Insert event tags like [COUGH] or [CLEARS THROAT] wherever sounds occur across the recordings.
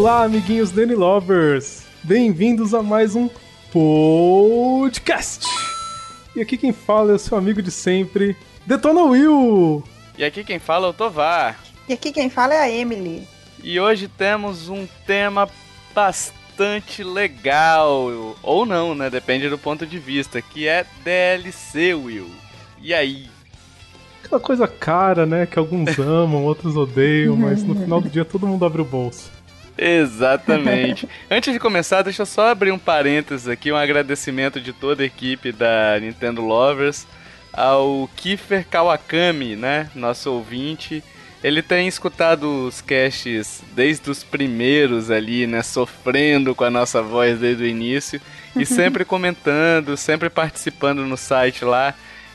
Olá, amiguinhos Danny Lovers! Bem-vindos a mais um podcast! E aqui quem fala é o seu amigo de sempre, Detona Will! E aqui quem fala é o Tovar. E aqui quem fala é a Emily. E hoje temos um tema bastante legal, ou não, né? Depende do ponto de vista, que é DLC, Will. E aí? Aquela coisa cara, né? Que alguns amam, outros odeiam, mas no [LAUGHS] final do dia todo mundo abre o bolso. Exatamente. [LAUGHS] Antes de começar, deixa eu só abrir um parênteses aqui, um agradecimento de toda a equipe da Nintendo Lovers ao Kiefer Kawakami, né, nosso ouvinte. Ele tem escutado os casts desde os primeiros ali, né, sofrendo com a nossa voz desde o início e [LAUGHS] sempre comentando, sempre participando no site lá.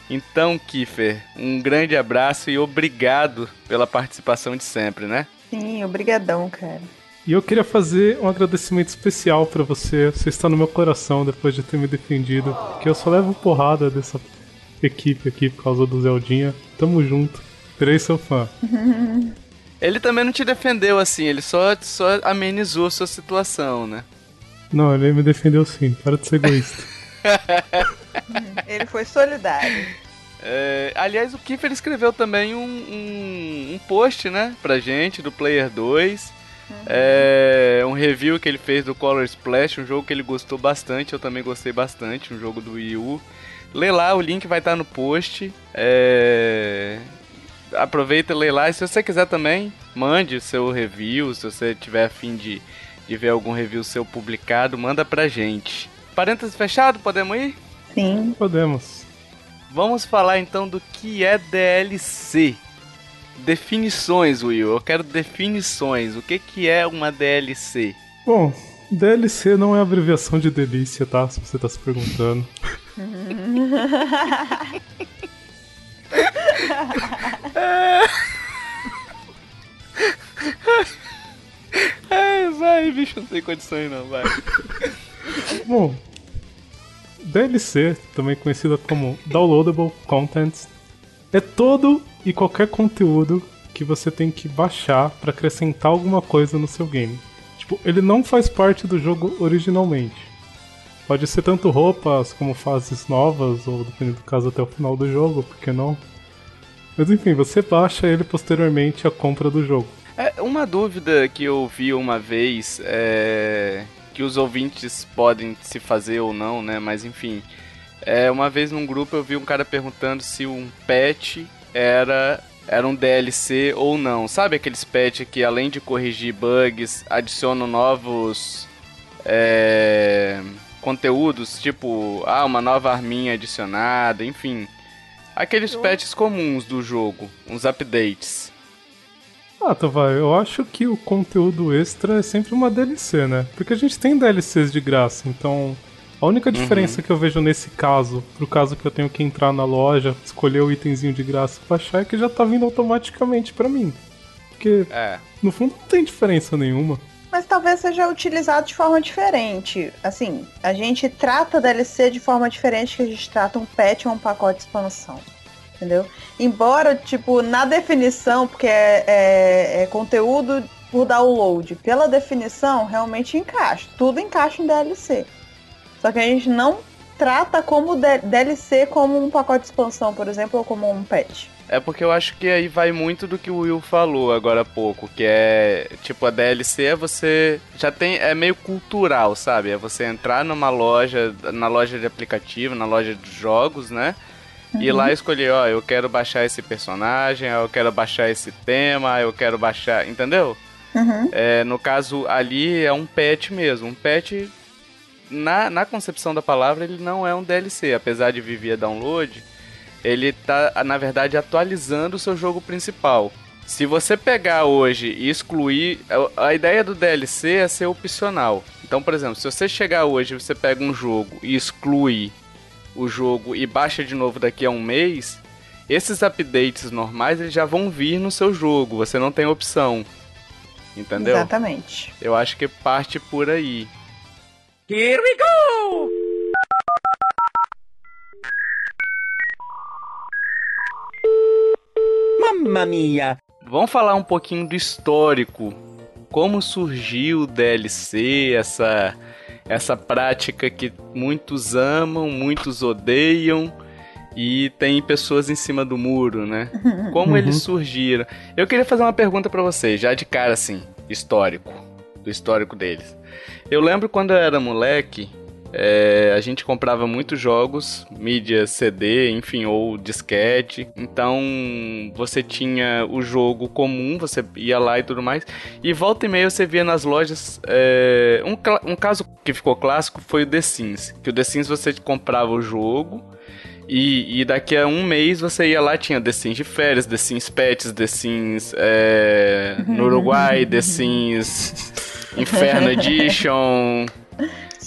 Então, Kiefer, um grande abraço e obrigado pela participação de sempre, né? Sim, obrigadão, cara. E eu queria fazer um agradecimento especial para você. Você está no meu coração depois de ter me defendido. Que eu só levo porrada dessa equipe aqui por causa do Zeldinha. Tamo junto. Terei seu fã. [LAUGHS] Ele também não te defendeu assim, ele só, só amenizou a sua situação, né? Não, ele me defendeu sim. Para de ser egoísta. [LAUGHS] ele foi solidário. É, aliás, o Kiefer escreveu também um, um, um post, né, pra gente, do Player 2. Uhum. É um review que ele fez do Color Splash, um jogo que ele gostou bastante, eu também gostei bastante, um jogo do Wii U. Lê lá, o link vai estar no post. É... Aproveita e lê lá. E se você quiser também, mande o seu review. Se você tiver afim de, de ver algum review seu publicado, manda pra gente. Parênteses fechado, podemos ir? Sim. Podemos. Vamos falar então do que é DLC. Definições, Will. Eu quero definições. O que, que é uma DLC? Bom, DLC não é abreviação de delícia, tá? Se você tá se perguntando. [LAUGHS] é, vai, bicho, não tem condições não, vai. Bom, DLC, também conhecida como Downloadable Content, é todo e qualquer conteúdo que você tem que baixar para acrescentar alguma coisa no seu game. Tipo, ele não faz parte do jogo originalmente. Pode ser tanto roupas como fases novas, ou dependendo do caso até o final do jogo, por que não? Mas enfim, você baixa ele posteriormente à compra do jogo. É, uma dúvida que eu vi uma vez é que os ouvintes podem se fazer ou não, né? Mas enfim, é, uma vez num grupo eu vi um cara perguntando se um pet era era um DLC ou não. Sabe aqueles patch que além de corrigir bugs, adicionam novos é, conteúdos, tipo, ah, uma nova arminha adicionada, enfim. Aqueles patches comuns do jogo, uns updates. Ah, Tovar, eu acho que o conteúdo extra é sempre uma DLC, né? Porque a gente tem DLCs de graça, então a única diferença uhum. que eu vejo nesse caso, pro caso que eu tenho que entrar na loja, escolher o itemzinho de graça pra achar, é que já tá vindo automaticamente para mim. Porque, é. no fundo, não tem diferença nenhuma. Mas talvez seja utilizado de forma diferente. Assim, a gente trata DLC de forma diferente que a gente trata um patch ou um pacote de expansão. Entendeu? Embora, tipo, na definição, porque é, é, é conteúdo por download, pela definição, realmente encaixa. Tudo encaixa em DLC. Só que a gente não trata como DLC como um pacote de expansão, por exemplo, ou como um patch. É porque eu acho que aí vai muito do que o Will falou agora há pouco, que é tipo a DLC é você já tem é meio cultural, sabe? É você entrar numa loja, na loja de aplicativo, na loja de jogos, né? Uhum. E lá escolher, ó, eu quero baixar esse personagem, eu quero baixar esse tema, eu quero baixar, entendeu? Uhum. É, no caso ali é um patch mesmo, um patch na, na concepção da palavra, ele não é um DLC. Apesar de vir via download, ele tá, na verdade, atualizando o seu jogo principal. Se você pegar hoje e excluir. A, a ideia do DLC é ser opcional. Então, por exemplo, se você chegar hoje e você pega um jogo e exclui o jogo e baixa de novo daqui a um mês, esses updates normais eles já vão vir no seu jogo. Você não tem opção. Entendeu? Exatamente. Eu acho que parte por aí. Here we go! Mamma mia! Vamos falar um pouquinho do histórico como surgiu o DLC, essa essa prática que muitos amam, muitos odeiam e tem pessoas em cima do muro, né? [LAUGHS] Como uhum. eles surgiram? Eu queria fazer uma pergunta para vocês, já de cara assim, histórico, do histórico deles. Eu lembro quando eu era moleque, é, a gente comprava muitos jogos, mídia CD, enfim, ou disquete. Então você tinha o jogo comum, você ia lá e tudo mais. E volta e meia você via nas lojas. É, um, um caso que ficou clássico foi o The Sims. Que o The Sims você comprava o jogo. E, e, daqui a um mês você ia lá, tinha The Sims de férias, The Sims Pets, The Sims é, no Uruguai, The [LAUGHS] Sims Inferno [LAUGHS] Edition.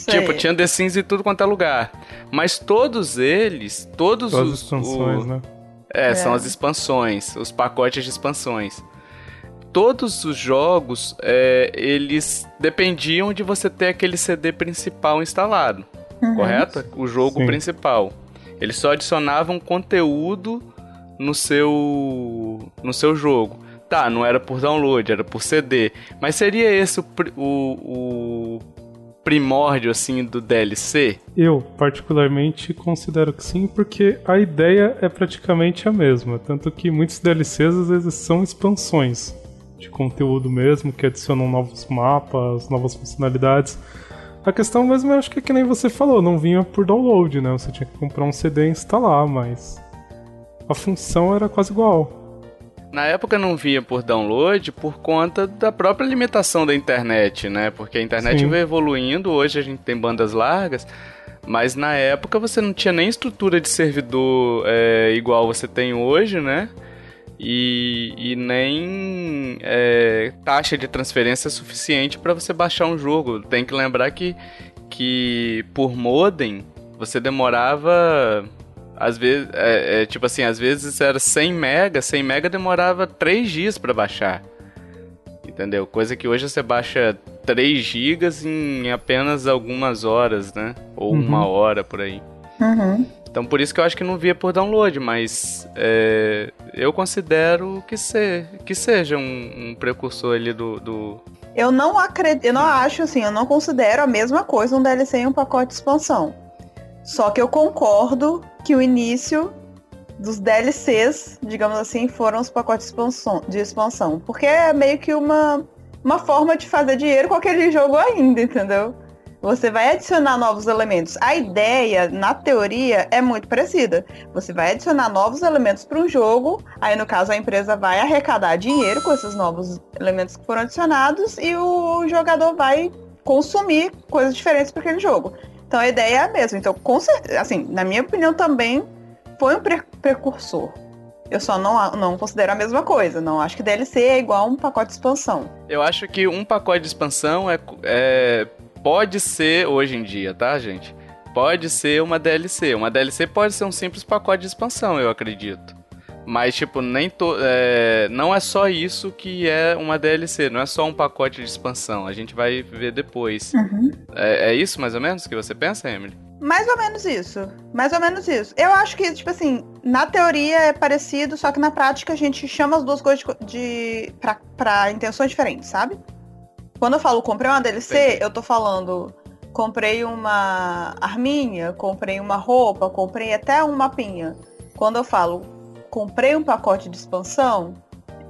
Tipo, tinha The Sims em tudo quanto é lugar. Mas todos eles, todos Todas os. as expansões, o... né? É, é, são as expansões, os pacotes de expansões. Todos os jogos, é, eles dependiam de você ter aquele CD principal instalado, uhum. correto? O jogo Sim. principal. Eles só adicionavam conteúdo no seu no seu jogo. Tá, não era por download, era por CD. Mas seria esse o, o, o primórdio assim do DLC? Eu particularmente considero que sim, porque a ideia é praticamente a mesma, tanto que muitos DLCs às vezes são expansões de conteúdo mesmo, que adicionam novos mapas, novas funcionalidades. A questão mesmo eu acho que é que nem você falou, não vinha por download, né? Você tinha que comprar um CD e instalar, mas a função era quase igual. Na época não via por download por conta da própria limitação da internet, né? Porque a internet Sim. veio evoluindo, hoje a gente tem bandas largas, mas na época você não tinha nem estrutura de servidor é, igual você tem hoje, né? E, e nem é, taxa de transferência suficiente para você baixar um jogo. Tem que lembrar que, que por modem você demorava às vezes, é, é, tipo assim, às vezes era 100 mega, 100 mega demorava 3 dias para baixar. Entendeu? Coisa que hoje você baixa 3 gigas em apenas algumas horas, né? Ou uhum. uma hora por aí. Uhum. Então por isso que eu acho que não via por download, mas é, eu considero que, se, que seja um, um precursor ali do, do, Eu não acredito, eu não acho assim, eu não considero a mesma coisa um DLC e um pacote de expansão. Só que eu concordo que o início dos DLCs, digamos assim, foram os pacotes de expansão, de expansão. Porque é meio que uma, uma forma de fazer dinheiro com aquele jogo ainda, entendeu? Você vai adicionar novos elementos. A ideia, na teoria, é muito parecida. Você vai adicionar novos elementos para um jogo, aí no caso a empresa vai arrecadar dinheiro com esses novos elementos que foram adicionados e o jogador vai consumir coisas diferentes para aquele jogo. Então a ideia é a mesma. Então, com certeza, assim, na minha opinião também foi um pre precursor. Eu só não, não considero a mesma coisa. Não acho que DLC é igual a um pacote de expansão. Eu acho que um pacote de expansão é, é pode ser hoje em dia, tá, gente? Pode ser uma DLC. Uma DLC pode ser um simples pacote de expansão, eu acredito. Mas, tipo, nem to, é, não é só isso que é uma DLC, não é só um pacote de expansão. A gente vai ver depois. Uhum. É, é, isso mais ou menos que você pensa, Emily? Mais ou menos isso. Mais ou menos isso. Eu acho que, tipo assim, na teoria é parecido, só que na prática a gente chama as duas coisas de, de pra, pra intenções diferentes, sabe? Quando eu falo comprei uma DLC, Entendi. eu tô falando comprei uma arminha, comprei uma roupa, comprei até um mapinha. Quando eu falo comprei um pacote de expansão,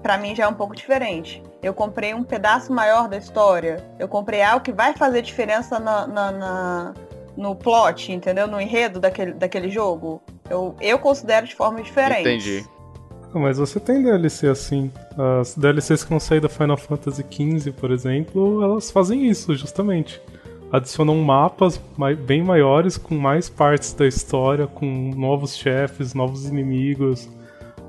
para mim já é um pouco diferente. Eu comprei um pedaço maior da história. Eu comprei algo que vai fazer diferença na, na, na, no plot, entendeu? No enredo daquele, daquele jogo. Eu, eu considero de forma diferente. Entendi. Ah, mas você tem DLC assim. As DLCs que vão sair da Final Fantasy XV, por exemplo, elas fazem isso justamente. Adicionam mapas bem maiores, com mais partes da história, com novos chefes, novos inimigos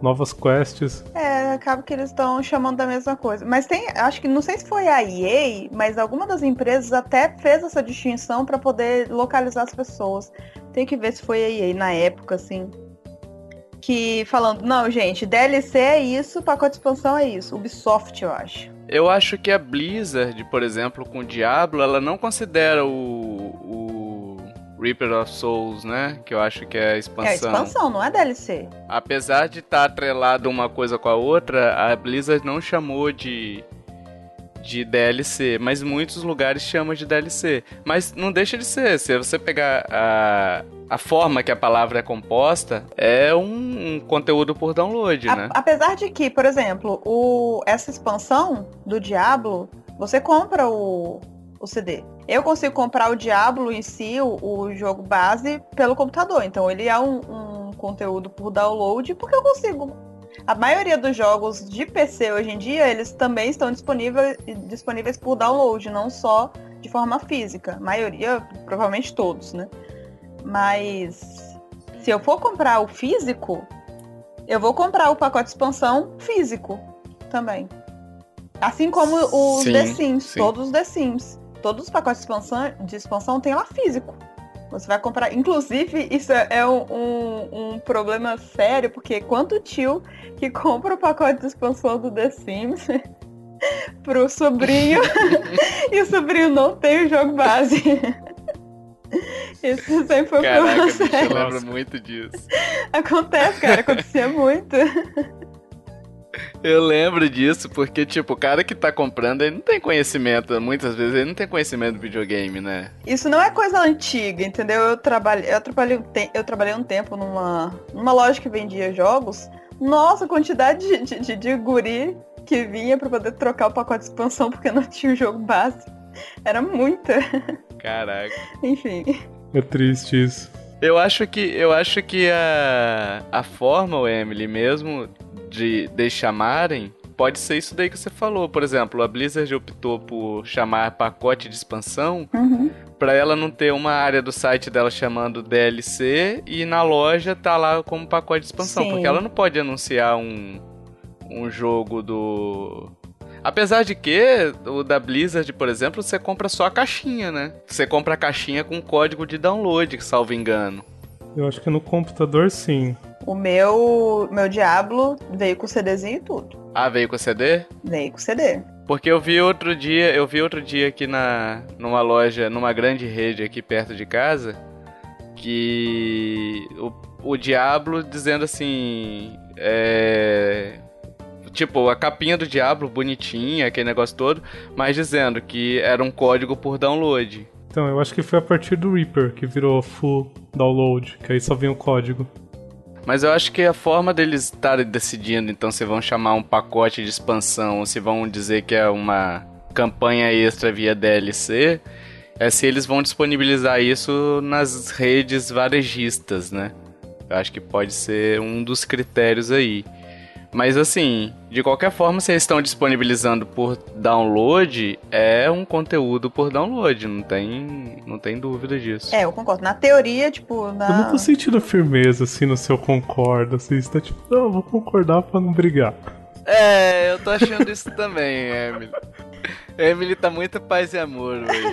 novas quests. É, acaba que eles estão chamando da mesma coisa. Mas tem, acho que não sei se foi a EA, mas alguma das empresas até fez essa distinção para poder localizar as pessoas. Tem que ver se foi a EA na época, assim. Que falando, não, gente, DLC é isso, pacote de expansão é isso. Ubisoft, eu acho. Eu acho que a Blizzard, por exemplo, com o Diablo, ela não considera o, o Reaper of Souls, né? Que eu acho que é a expansão. É a expansão, não é DLC. Apesar de estar tá atrelado uma coisa com a outra, a Blizzard não chamou de de DLC, mas muitos lugares chamam de DLC. Mas não deixa de ser, se você pegar a, a forma que a palavra é composta, é um, um conteúdo por download, A- né? apesar de que, por exemplo, o, essa expansão do Diablo, você compra o, o CD. Eu consigo comprar o Diablo em si, o, o jogo base, pelo computador. Então ele é um, um conteúdo por download, porque eu consigo. A maioria dos jogos de PC hoje em dia, eles também estão disponíveis, disponíveis por download, não só de forma física. A maioria, provavelmente todos, né? Mas se eu for comprar o físico, eu vou comprar o pacote de expansão físico também. Assim como os Sim, The Sims, sim. todos os The Sims. Todos os pacotes de expansão, de expansão tem lá físico. Você vai comprar. Inclusive, isso é um, um, um problema sério, porque quanto tio que [LAUGHS] compra o pacote de expansão do The Sims [LAUGHS] pro sobrinho [LAUGHS] e o sobrinho não tem o jogo base. Isso sempre foi um Caraca, problema bicho, eu sério. lembro muito disso. Acontece, cara, acontecia muito. Eu lembro disso porque, tipo, o cara que tá comprando, ele não tem conhecimento, muitas vezes ele não tem conhecimento do videogame, né? Isso não é coisa antiga, entendeu? Eu trabalhei, eu trabalhei, um te- eu trabalhei um tempo numa, numa loja que vendia jogos. Nossa, a quantidade de, de, de, de guri que vinha pra poder trocar o pacote de expansão [LAUGHS] porque não tinha o jogo base. Era muita. Caraca. Enfim. É triste isso. Eu acho que eu acho que a a forma, o Emily, mesmo de, de chamarem, pode ser isso daí que você falou. Por exemplo, a Blizzard optou por chamar pacote de expansão Uhum. pra ela não ter uma área do site dela chamando DLC e na loja tá lá como pacote de expansão, Sim. porque ela não pode anunciar um um jogo do Apesar de que o da Blizzard, por exemplo, você compra só a caixinha, né? Você compra a caixinha com código de download, salvo engano. Eu acho que no computador sim. O meu, meu Diablo veio com CDzinho e tudo. Ah, veio com CD? Veio com CD. Porque eu vi outro dia, eu vi outro dia aqui na numa loja, numa grande rede aqui perto de casa, que o, o Diablo dizendo assim, é tipo, a capinha do Diablo bonitinha, aquele negócio todo, mas dizendo que era um código por download. Então, eu acho que foi a partir do Reaper que virou full download, que aí só vinha o código. Mas eu acho que a forma deles estarem decidindo, então, se vão chamar um pacote de expansão ou se vão dizer que é uma campanha extra via DLC, é se eles vão disponibilizar isso nas redes varejistas, né? Eu acho que pode ser um dos critérios aí. Mas assim, de qualquer forma, se eles estão disponibilizando por download, é um conteúdo por download, não tem, não tem dúvida disso. É, eu concordo. Na teoria, tipo, na. Eu não tô sentindo firmeza assim no seu concorda. Assim, você tá tipo, não, eu vou concordar pra não brigar. É, eu tô achando isso também, Emily. Emily tá muito paz e amor, velho.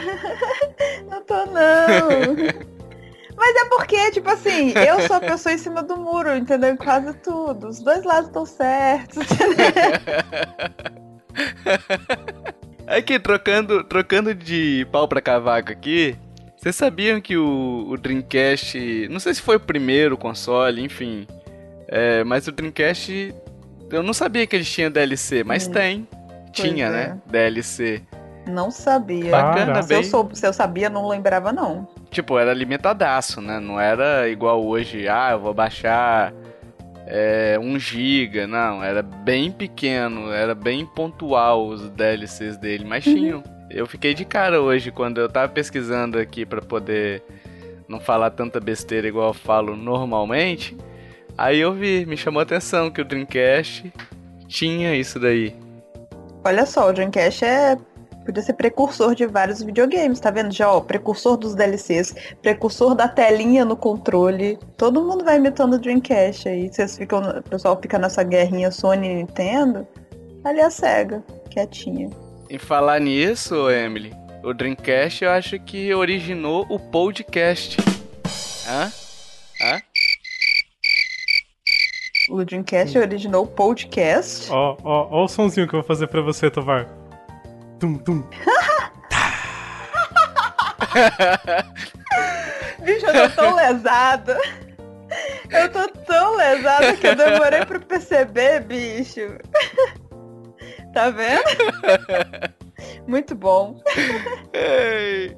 [LAUGHS] Não tô, não. [LAUGHS] Mas é porque, tipo assim, eu sou a pessoa em cima do muro, entendeu? Em quase tudo. Os dois lados estão certos. Aqui, trocando, trocando de pau pra cavaco aqui, vocês sabiam que o, o Dreamcast, não sei se foi o primeiro console, enfim, é, mas o Dreamcast, eu não sabia que eles tinham DLC, mas Hum. tem. Tinha, é. né? DLC. Não sabia. Bacana. Se eu, bem. sou, se eu sabia, não lembrava, não. Tipo, era limitadaço, né? Não era igual hoje, ah, eu vou baixar é, 1 GB. Não, era bem pequeno, era bem pontual os DLCs dele, mas tinham. Eu fiquei de cara hoje quando eu tava pesquisando aqui pra poder não falar tanta besteira igual eu falo normalmente. Aí eu vi, me chamou a atenção que o Dreamcast tinha isso daí. Olha só, o Dreamcast é. Podia ser precursor de vários videogames, tá vendo? Já, ó, precursor dos DLCs, precursor da telinha no controle. Todo mundo vai imitando o Dreamcast aí. Vocês ficam, o pessoal fica nessa guerrinha Sony e Nintendo. Ali a SEGA, quietinha. Em falar nisso, Emily, o Dreamcast eu acho que originou o podcast. Hã? Hã? O Dreamcast originou o podcast. Ó, ó, ó o sonzinho que eu vou fazer pra você, Tovar. Tum, tum. [LAUGHS] Bicho, eu tô tão lesada. Eu tô tão lesada que eu demorei pra perceber, bicho. Tá vendo? Muito bom. Ei.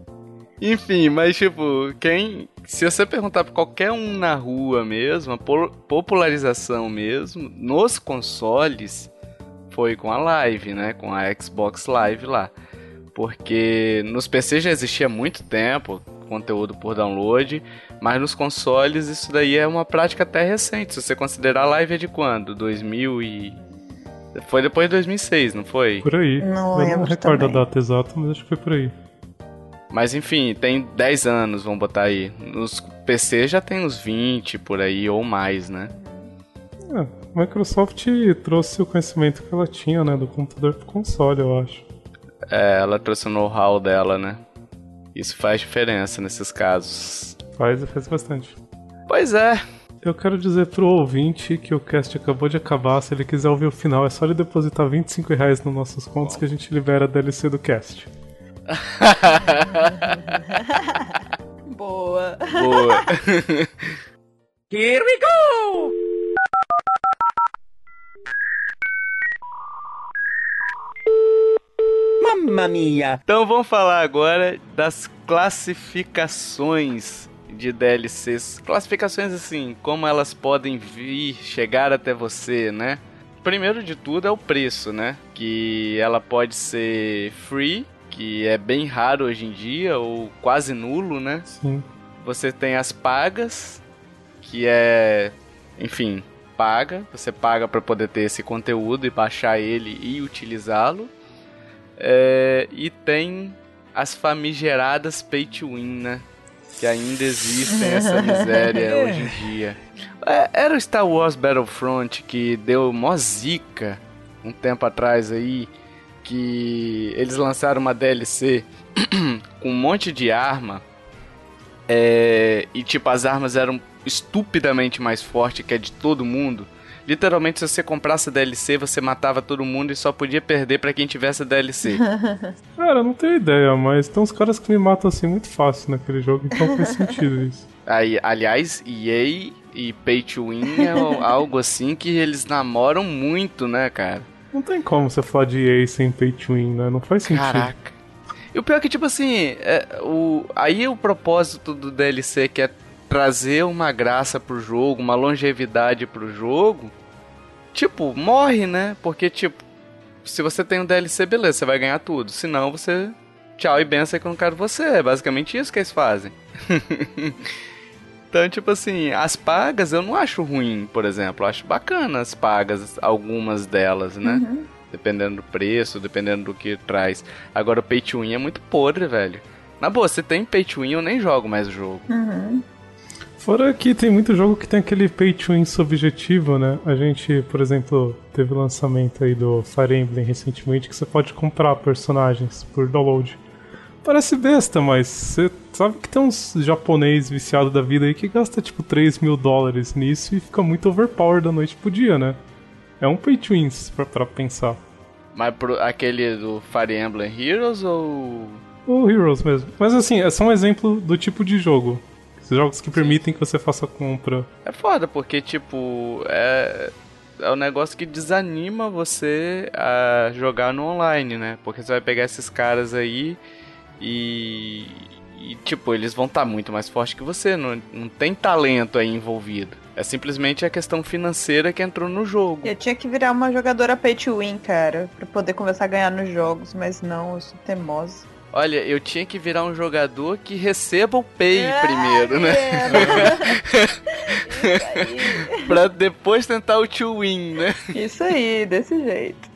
Enfim, mas tipo, quem. Se você perguntar pra qualquer um na rua mesmo, a po- popularização mesmo, nos consoles, foi com a live, né? Com a Xbox Live lá. Porque nos PC já existia muito tempo conteúdo por download, mas nos consoles isso daí é uma prática até recente. Se você considerar a live é de quando? 2000 e. Foi depois de 2006, não foi? Por aí. Não Eu não lembro recordo também. a data exata, mas acho que foi por aí. Mas enfim, tem 10 anos, vamos botar aí. Nos PC já tem uns 20 por aí ou mais, né? É, Microsoft trouxe o conhecimento que ela tinha, né, do computador pro console, eu acho. É, ela trouxe o know-how dela, né? Isso faz diferença nesses casos. Faz e faz bastante. Pois é. Eu quero dizer pro ouvinte que o cast acabou de acabar. Se ele quiser ouvir o final, é só ele depositar 25 reais nos nossos contos que a gente libera a DLC do cast. [LAUGHS] Boa. Boa. [LAUGHS] Here we go! Mamma mia! então vamos falar agora das classificações de DLCs. Classificações assim, como elas podem vir, chegar até você, né? Primeiro de tudo é o preço, né? Que ela pode ser free, que é bem raro hoje em dia, ou quase nulo, né? Sim. Você tem as pagas, que é, enfim, paga. Você paga para poder ter esse conteúdo e baixar ele e utilizá-lo. É, e tem as famigeradas pay to win, né? Que ainda existem essa [LAUGHS] miséria hoje em dia. É, Era o Star Wars Battlefront que deu mó zica um tempo atrás aí. Que eles lançaram uma DLC [CLEARS THROAT] com um monte de arma é, e tipo, as armas eram estupidamente mais fortes que a de todo mundo. Literalmente, se você comprasse a DLC, você matava todo mundo e só podia perder pra quem tivesse a DLC. [LAUGHS] Cara, eu não tenho ideia, mas tem uns caras que me matam assim muito fácil naquele jogo, então faz sentido [LAUGHS] isso. Aí, aliás, EA e Pay to Win é [LAUGHS] algo assim que eles namoram muito, né, cara? Não tem como você falar de EA sem pay to win, né? Não faz sentido. Caraca. E o pior é que, tipo assim, é, o, aí o propósito do DLC que é trazer uma graça pro jogo, uma longevidade pro jogo, tipo, morre, né? Porque, tipo, se você tem um DLC, beleza, você vai ganhar tudo. Se não, você. Tchau e benção que eu não quero você. É basicamente isso que eles fazem. [LAUGHS] então, tipo assim, as pagas eu não acho ruim, por exemplo. Eu acho bacana as pagas, algumas delas, né? Dependendo do preço, dependendo do que traz. Agora o pay to win é muito podre, velho. Na boa, se tem pay to win, eu nem jogo mais o jogo. Uhum. Fora que tem muito jogo que tem aquele pay to win subjetivo, né? A gente, por exemplo, teve o lançamento aí do Fire Emblem recentemente que você pode comprar personagens por download. Parece besta, mas você sabe que tem uns japonês viciado da vida aí que gasta tipo 3 mil dólares nisso e fica muito overpowered da noite pro dia, né? É um pay to win pra, pra pensar. Mas pro, aquele do Fire Emblem Heroes ou. O Heroes mesmo. Mas assim, é só um exemplo do tipo de jogo. Jogos que permitem que você faça compra. É foda, porque, tipo, é. É um negócio que desanima você a jogar no online, né? Porque você vai pegar esses caras aí e. E, tipo, eles vão estar muito mais fortes que você. Não, não tem talento aí envolvido. É simplesmente a questão financeira que entrou no jogo. Eu tinha que virar uma jogadora pay to win, cara, pra poder começar a ganhar nos jogos, mas não, eu sou teimosa. Olha, eu tinha que virar um jogador que receba o pay É, primeiro, né? Aí. [LAUGHS] pra depois tentar o to win, né? Isso aí, desse jeito.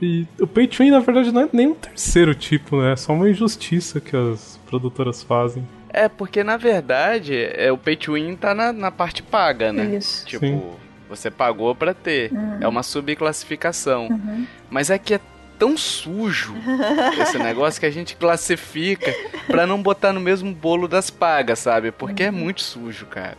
E o pay to win, na verdade, não é nem um terceiro tipo, né? É só uma injustiça que as produtoras fazem. É, porque na verdade é, o pay to win tá na, na parte paga, né? Isso. Tipo, Sim. você pagou pra ter. É uma subclassificação. Uhum. Mas é que é tão sujo esse negócio que a gente classifica pra não botar no mesmo bolo das pagas, sabe? Porque é muito sujo, cara.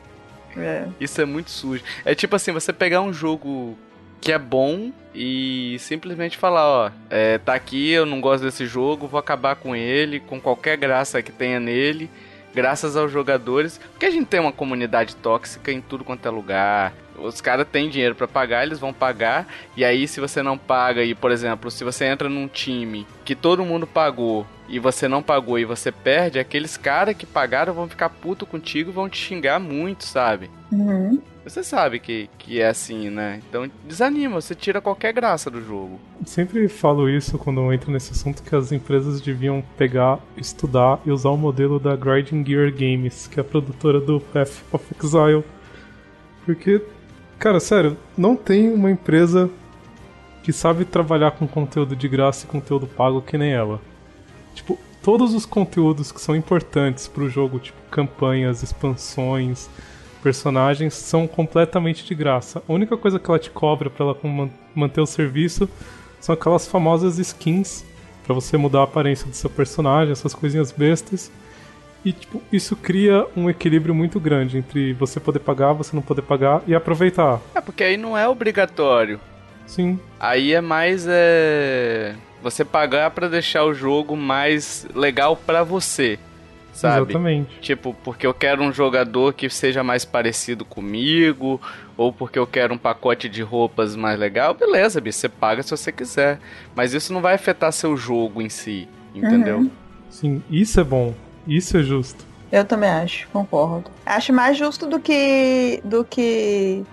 É. Isso é muito sujo. É tipo assim, você pegar um jogo que é bom e simplesmente falar, ó, é, tá aqui, eu não gosto desse jogo, vou acabar com ele, com qualquer graça que tenha nele, graças aos jogadores. Porque a gente tem uma comunidade tóxica em tudo quanto é lugar. Os caras têm dinheiro para pagar, eles vão pagar. E aí, se você não paga, e por exemplo, se você entra num time que todo mundo pagou e você não pagou e você perde, aqueles caras que pagaram vão ficar puto contigo e vão te xingar muito, sabe? Uhum. Você sabe que, que é assim, né? Então desanima, você tira qualquer graça do jogo. Sempre falo isso quando eu entro nesse assunto que as empresas deviam pegar, estudar e usar o modelo da Grinding Gear Games, que é a produtora do Path of Exile. Porque, cara, sério, não tem uma empresa que sabe trabalhar com conteúdo de graça e conteúdo pago que nem ela. Tipo, todos os conteúdos que são importantes pro jogo, tipo campanhas, expansões, personagens são completamente de graça. A única coisa que ela te cobra para ela manter o serviço são aquelas famosas skins para você mudar a aparência do seu personagem, essas coisinhas bestas. E tipo, isso cria um equilíbrio muito grande entre você poder pagar, você não poder pagar e aproveitar. É, porque aí não é obrigatório. Sim. Aí é mais é você pagar para deixar o jogo mais legal para você sabe? Exatamente. Tipo, porque eu quero um jogador que seja mais parecido comigo, ou porque eu quero um pacote de roupas mais legal, beleza, bicho, você paga se você quiser. Mas isso não vai afetar seu jogo em si, entendeu? Uhum. Sim, isso é bom. Isso é justo. Eu também acho, concordo. Acho mais justo do que do que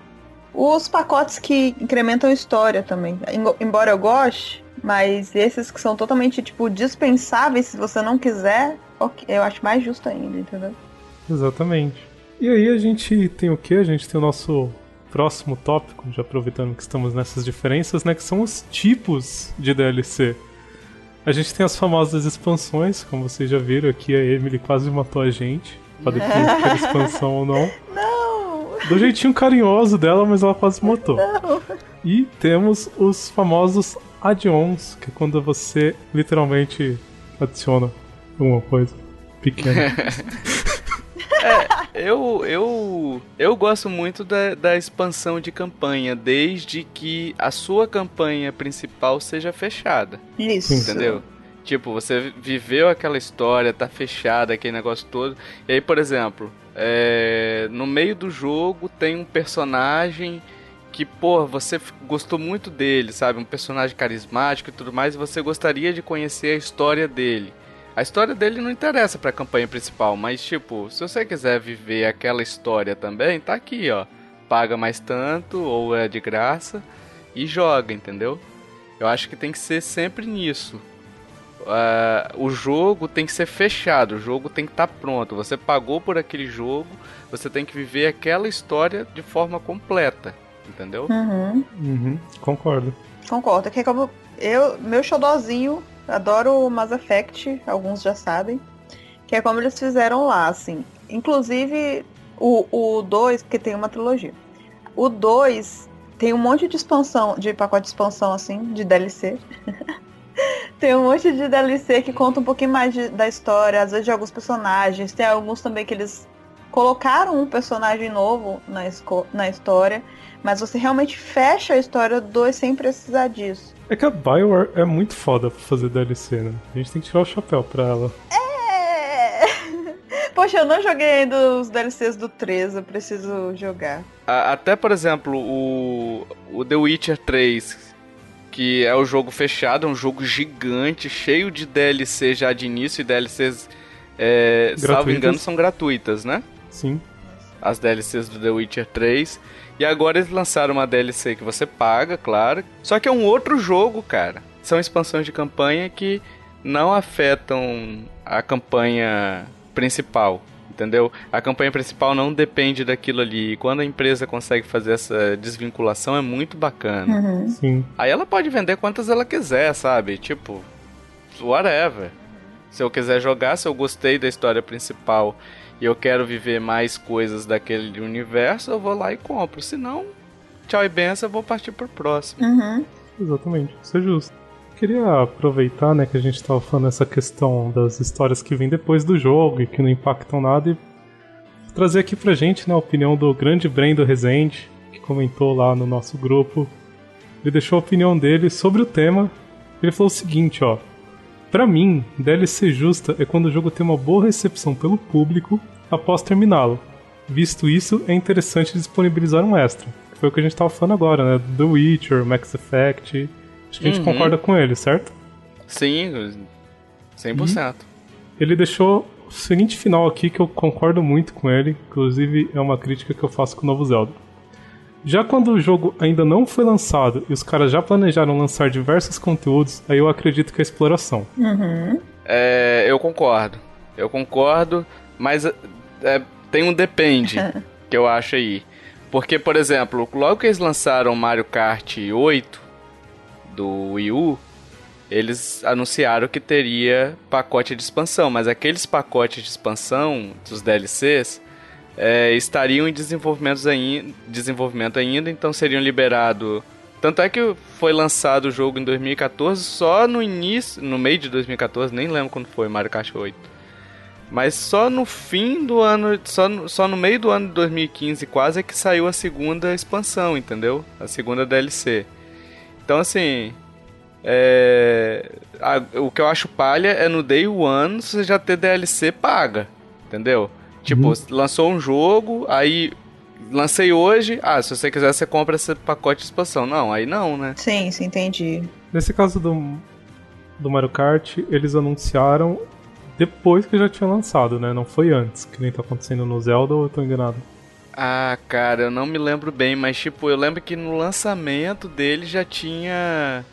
os pacotes que incrementam história também. Embora eu goste, mas esses que são totalmente, tipo, dispensáveis se você não quiser, eu acho mais justo ainda, entendeu? Exatamente. E aí a gente tem o que? A gente tem o nosso próximo tópico, já aproveitando que estamos nessas diferenças, né? Que são os tipos de DLC. A gente tem as famosas expansões, como vocês já viram aqui, a Emily quase matou a gente. Se era [LAUGHS] expansão ou não. Não! Do jeitinho carinhoso dela, mas ela quase matou. Não. E temos os famosos add-ons, que é quando você literalmente adiciona alguma coisa pequena. [LAUGHS] é, eu, eu, eu gosto muito da, da expansão de campanha, desde que a sua campanha principal seja fechada. Isso. Entendeu? Tipo, você viveu aquela história, tá fechada, aquele negócio todo. E aí, por exemplo, é, no meio do jogo tem um personagem que, pô, você gostou muito dele, sabe? Um personagem carismático e tudo mais, e você gostaria de conhecer a história dele. A história dele não interessa para a campanha principal, mas tipo, se você quiser viver aquela história também, tá aqui, ó. Paga mais tanto ou é de graça e joga, entendeu? Eu acho que tem que ser sempre nisso. Uh, o jogo tem que ser fechado, o jogo tem que estar tá pronto. Você pagou por aquele jogo, você tem que viver aquela história de forma completa entendeu? Uhum. Uhum, concordo. Concordo, que como eu, meu xodózinho, adoro o Mass Effect, alguns já sabem, que é como eles fizeram lá, assim. Inclusive, o 2, porque tem uma trilogia. O 2 tem um monte de expansão, de pacote de expansão, assim, de DLC. [LAUGHS] tem um monte de DLC que conta um pouquinho mais de, da história, às vezes de alguns personagens. Tem alguns também que eles colocaram um personagem novo na, na história. Mas você realmente fecha a história do 2 sem precisar disso. É que a Bioware é muito foda pra fazer DLC, né? A gente tem que tirar o chapéu pra ela. É! [LAUGHS] Poxa, eu não joguei ainda os DLCs do 3, eu preciso jogar. Até, por exemplo, o, o The Witcher 3, que é o jogo fechado, é um jogo gigante, cheio de DLC já de início, e DLCs, é, salvo engano, são gratuitas, né? Sim. As DLCs do The Witcher 3. E agora eles lançaram uma DLC que você paga, claro. Só que é um outro jogo, cara. São expansões de campanha que não afetam a campanha principal. Entendeu? A campanha principal não depende daquilo ali. E quando a empresa consegue fazer essa desvinculação é muito bacana. Uhum. Sim. Aí ela pode vender quantas ela quiser, sabe? Tipo, whatever. Se eu quiser jogar, se eu gostei da história principal e eu quero viver mais coisas daquele universo, eu vou lá e compro. Se não, tchau e benção, eu vou partir pro próximo. Uhum. Exatamente, isso é justo. Queria aproveitar, né, que a gente estava falando essa questão das histórias que vêm depois do jogo e que não impactam nada e trazer aqui pra gente né, a opinião do grande Brendo Rezende, que comentou lá no nosso grupo. Ele deixou a opinião dele sobre o tema. Ele falou o seguinte, ó: para mim, DLC justa é quando o jogo tem uma boa recepção pelo público após terminá-lo. Visto isso, é interessante disponibilizar um extra. foi o que a gente tava falando agora, né? The Witcher, Max Effect. Acho que a gente Uhum. concorda com ele, certo? Sim, 100%. Ele deixou o seguinte final aqui que eu concordo muito com ele, inclusive é uma crítica que eu faço com o novo Zelda. Já quando o jogo ainda não foi lançado e os caras já planejaram lançar diversos conteúdos, aí eu acredito que é exploração. É, eu concordo. Eu concordo, mas é, tem um depende [LAUGHS] que eu acho aí. Porque, por exemplo, logo que eles lançaram Mario Kart 8 do Wii U, eles anunciaram que teria pacote de expansão, mas aqueles pacotes de expansão dos DLCs é, estariam em desenvolvimento ainda, desenvolvimento ainda, então seriam liberados. Tanto é que foi lançado o jogo em 2014, só no início, no meio de 2014, nem lembro quando foi Mario Kart 8. Mas só no fim do ano, só no, só no meio do ano de 2015 quase é que saiu a segunda expansão, entendeu? A segunda DLC. Então assim, é, a- o que eu acho palha é no Day One você já ter DLC paga, entendeu? Tipo, lançou um jogo, aí lancei hoje, ah, se você quiser você compra esse pacote de expansão. Não, aí não, né? Sim, sim, entendi. Nesse caso do, do Mario Kart, eles anunciaram depois que já tinha lançado, né? Não foi antes, que nem tá acontecendo no Zelda ou eu tô enganado? Ah, cara, eu não me lembro bem, mas tipo, eu lembro que no lançamento dele já tinha.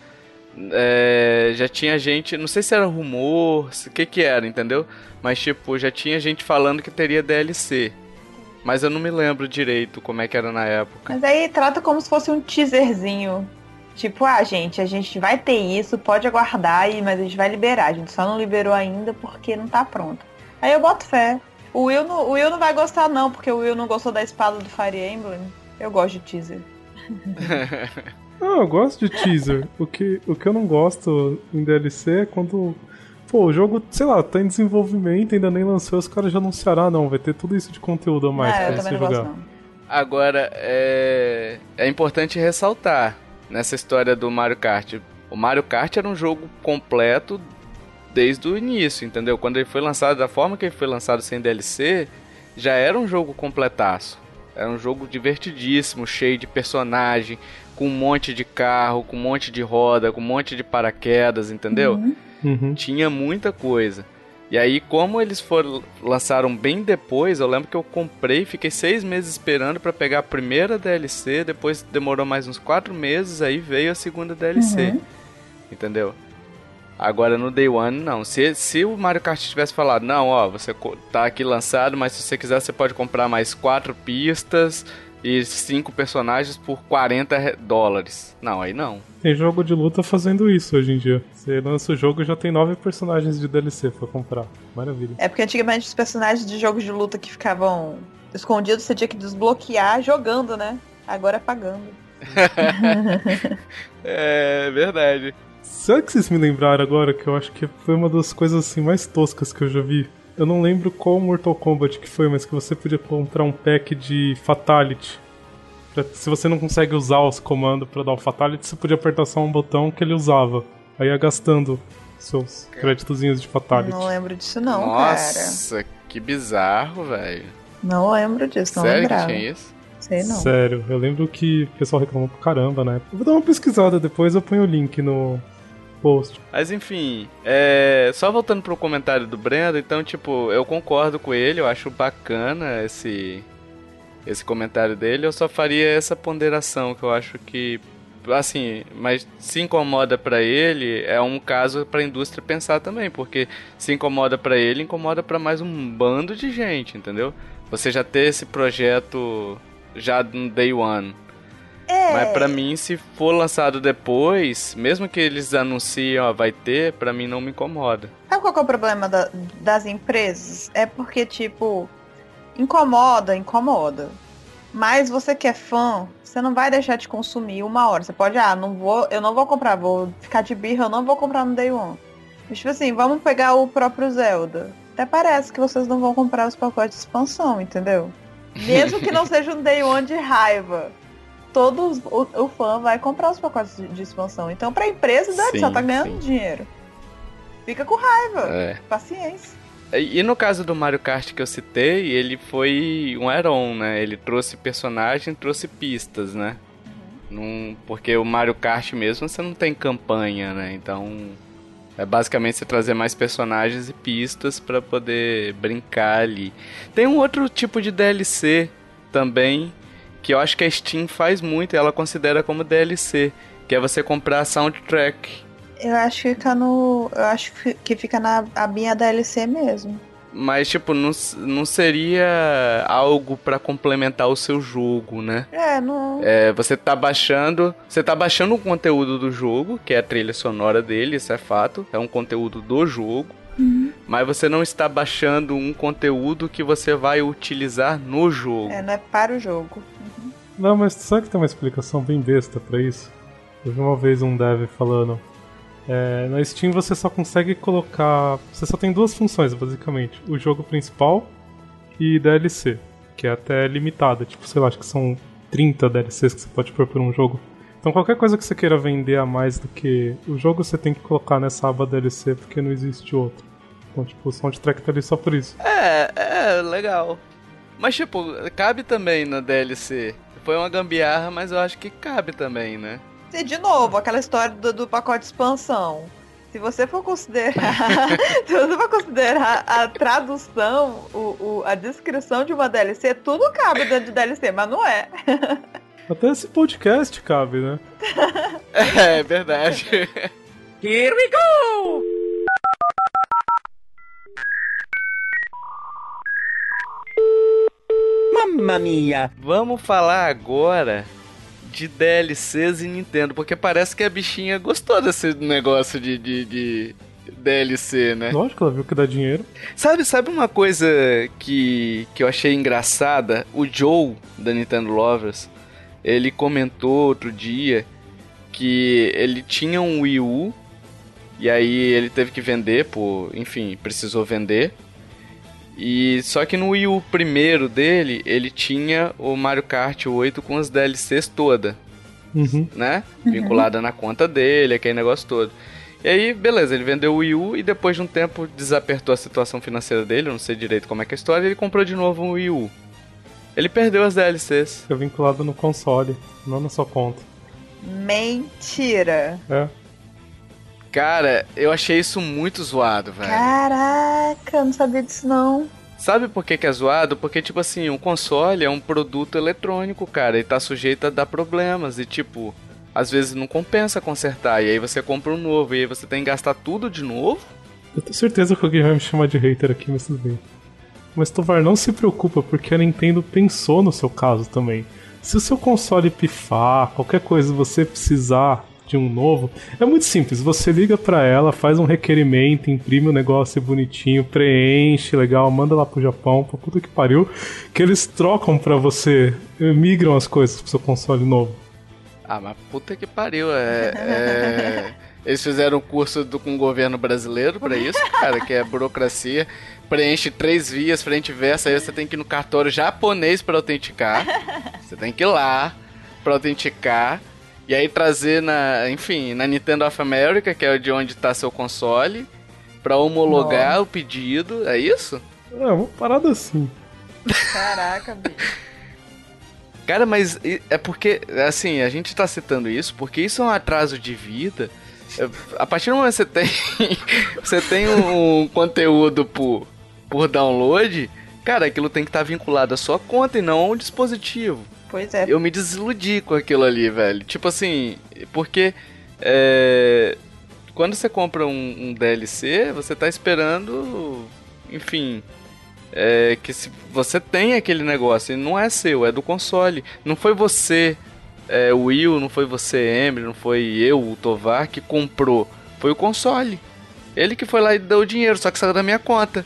É, já tinha gente, não sei se era rumor, o que que era, entendeu? Mas tipo, já tinha gente falando que teria DLC. Mas eu não me lembro direito como é que era na época. Mas aí trata como se fosse um teaserzinho. Tipo, ah, gente, a gente vai ter isso, pode aguardar aí, mas a gente vai liberar. A gente só não liberou ainda porque não tá pronto. Aí eu boto fé. O Will não, o Will não vai gostar não, porque o Will não gostou da espada do Fire Emblem. Eu gosto de teaser. [LAUGHS] Não, eu gosto de teaser. o, que, o que eu não gosto em DLC é quando. Pô, o jogo, sei lá, tá em desenvolvimento, ainda nem lançou, os caras já anunciaram, ah, não, vai ter tudo isso de conteúdo a mais ah, pra você jogar. gosto. Agora, é, é importante ressaltar nessa história do Mario Kart. O Mario Kart era um jogo completo desde o início, entendeu? Quando ele foi lançado da forma que ele foi lançado sem DLC, já era um jogo completaço. Era um jogo divertidíssimo, cheio de personagem, com um monte de carro, com um monte de roda, com um monte de paraquedas, entendeu? Uhum. tinha muita coisa. E aí, como eles foram lançaram bem depois, eu lembro que eu comprei, fiquei seis meses esperando pra pegar a primeira DLC, depois demorou mais uns quatro meses, aí veio a segunda DLC. Uhum. Entendeu? Agora no Day One, não. Se, se o Mario Kart tivesse falado, não, ó, você tá aqui lançado, mas se você quiser você pode comprar mais quatro pistas e cinco personagens por 40 re- dólares. Não, aí não. Tem jogo de luta fazendo isso hoje em dia. Você lança o jogo e já tem nove personagens de DLC pra comprar. Maravilha. É porque antigamente os personagens de jogos de luta que ficavam escondidos, você tinha que desbloquear jogando, né? Agora é pagando. [LAUGHS] É verdade. Sabe que vocês me lembraram agora que eu acho que foi uma das coisas assim mais toscas que eu já vi? Eu não lembro qual Mortal Kombat que foi, mas que você podia comprar um pack de Fatality. Pra- se você não consegue usar os comandos pra dar o Fatality, você podia apertar só um botão que ele usava. Aí ia gastando seus créditozinhos de Fatality. Não lembro disso não, cara. Nossa, que bizarro, velho. Não lembro disso, não Sério que lembrava. tinha isso? Sei não. Sério, eu lembro que o pessoal reclamou pra caramba, né? Eu vou dar uma pesquisada depois, eu ponho o link no post. Mas enfim, é... só voltando pro comentário do Brenda, então, tipo, eu concordo com ele, eu acho bacana esse esse comentário dele, eu só faria essa ponderação que eu acho que assim, mas se incomoda pra ele, é um caso pra indústria pensar também, porque se incomoda pra ele, incomoda pra mais um bando de gente, entendeu? Você já ter esse projeto já no day one. É, Mas pra mim, se for lançado depois, mesmo que eles anunciem, ó, vai ter, pra mim não me incomoda. Sabe qual que é o problema da- das empresas? É porque, tipo, incomoda, incomoda. Mas você que é fã, você não vai deixar de consumir uma hora. Você pode, ah, não vou, eu não vou comprar, vou ficar de birra, eu não vou comprar no Day One. Mas, tipo assim, vamos pegar o próprio Zelda. Até parece que vocês não vão comprar os pacotes de expansão, entendeu? Mesmo que não seja um Day One de raiva. Todo o, o fã vai comprar os pacotes de, de expansão. Então, pra empresa, Sim, só tá ganhando sim. dinheiro. Fica com raiva. É. Paciência. E no caso do Mario Kart que eu citei, ele foi um add-on, né? Ele trouxe personagem, trouxe pistas, né? Num, porque o Mario Kart mesmo você não tem campanha, né? Então é basicamente você trazer mais personagens e pistas para poder brincar ali. Tem um outro tipo de DLC também que eu acho que a Steam faz muito e ela considera como DLC, que é você comprar a soundtrack. Eu acho que fica no. Eu acho que fica na abinha DLC mesmo. Mas, tipo, não, não seria algo para complementar o seu jogo, né? É, não. É, você tá baixando. Você tá baixando o conteúdo do jogo, que é a trilha sonora dele, isso é fato. É um conteúdo do jogo. Uhum. Mas você não está baixando um conteúdo que você vai utilizar no jogo. É, não é para o jogo. Uhum. Não, mas sabe que tem uma explicação bem besta para isso? Eu vi uma vez um dev falando. É, na Steam você só consegue colocar. Você só tem duas funções, basicamente: o jogo principal e DLC, que é até limitada. Tipo, sei lá, acho que são 30 DLCs que você pode pôr por um jogo. Então, qualquer coisa que você queira vender a mais do que o jogo, você tem que colocar nessa aba DLC, porque não existe outro. Então, tipo, o soundtrack tá ali só por isso. É, é, legal. Mas, tipo, cabe também na DLC. Foi uma gambiarra, mas eu acho que cabe também, né? E de novo, aquela história do, do pacote de expansão. Se você for considerar, [LAUGHS] se você for considerar a tradução, o, o, a descrição de uma DLC, tudo cabe dentro de DLC, mas não é. [LAUGHS] Até esse podcast cabe, né? [LAUGHS] é, verdade. [LAUGHS] Here we go! Mamma mia! Vamos falar agora de DLCs em Nintendo, porque parece que a bichinha gostou desse negócio de, de, de DLC, né? Lógico, ela viu que dá dinheiro. Sabe, sabe uma coisa que, que eu achei engraçada? O Joe, da Nintendo Lovers, ele comentou outro dia que ele tinha um Wii U e aí ele teve que vender, por, enfim, precisou vender. E só que no Wii U primeiro dele, ele tinha o Mario Kart 8 com as DLCs toda, uhum. né? Uhum. Vinculada na conta dele, aquele negócio todo. E aí, beleza, ele vendeu o Wii U e depois de um tempo desapertou a situação financeira dele, não sei direito como é que é a história, e ele comprou de novo um Wii U. Ele perdeu as DLCs. Fica vinculado no console, não na sua conta. Mentira. É. Cara, eu achei isso muito zoado, velho. Caraca, não sabia disso não. Sabe por que, que é zoado? Porque, tipo assim, um console é um produto eletrônico, cara, e tá sujeito a dar problemas. E, tipo, às vezes não compensa consertar. E aí você compra um novo, e aí você tem que gastar tudo de novo. Eu tenho certeza que alguém vai me chamar de hater aqui, mas tudo bem. Mas, Tovar, não se preocupa, porque a Nintendo pensou no seu caso também. Se o seu console pifar, qualquer coisa você precisar de um novo, é muito simples. Você liga para ela, faz um requerimento, imprime o um negócio bonitinho, preenche, legal, manda lá pro Japão, pra puta que pariu, que eles trocam para você, migram as coisas pro seu console novo. Ah, mas puta que pariu, é... é... Eles fizeram um curso do, com o governo brasileiro para isso, cara, que é burocracia. Preenche três vias, frente e verso, aí você tem que ir no cartório japonês para autenticar. [LAUGHS] Você tem que ir lá para autenticar. E aí trazer na, enfim, na Nintendo of America, que é de onde está seu console, para homologar Nossa. o pedido, é isso? É, uma parada assim. Caraca, [LAUGHS] bicho. Cara, mas é porque, assim, a gente tá citando isso porque isso é um atraso de vida. A partir do momento que você tem, [LAUGHS] você tem um conteúdo por, por download, cara, aquilo tem que estar tá vinculado à sua conta e não a um dispositivo. Pois é. Eu me desiludi com aquilo ali, velho. Tipo assim, porque é, quando você compra um, um, DLC, você tá esperando, enfim, é, que se você tem aquele negócio, e não é seu, é do console. Não foi você, é, o Will, não foi você, Emily, não foi eu, o Tovar, que comprou. Foi o console. Ele que foi lá e deu o dinheiro, só que saiu da minha conta.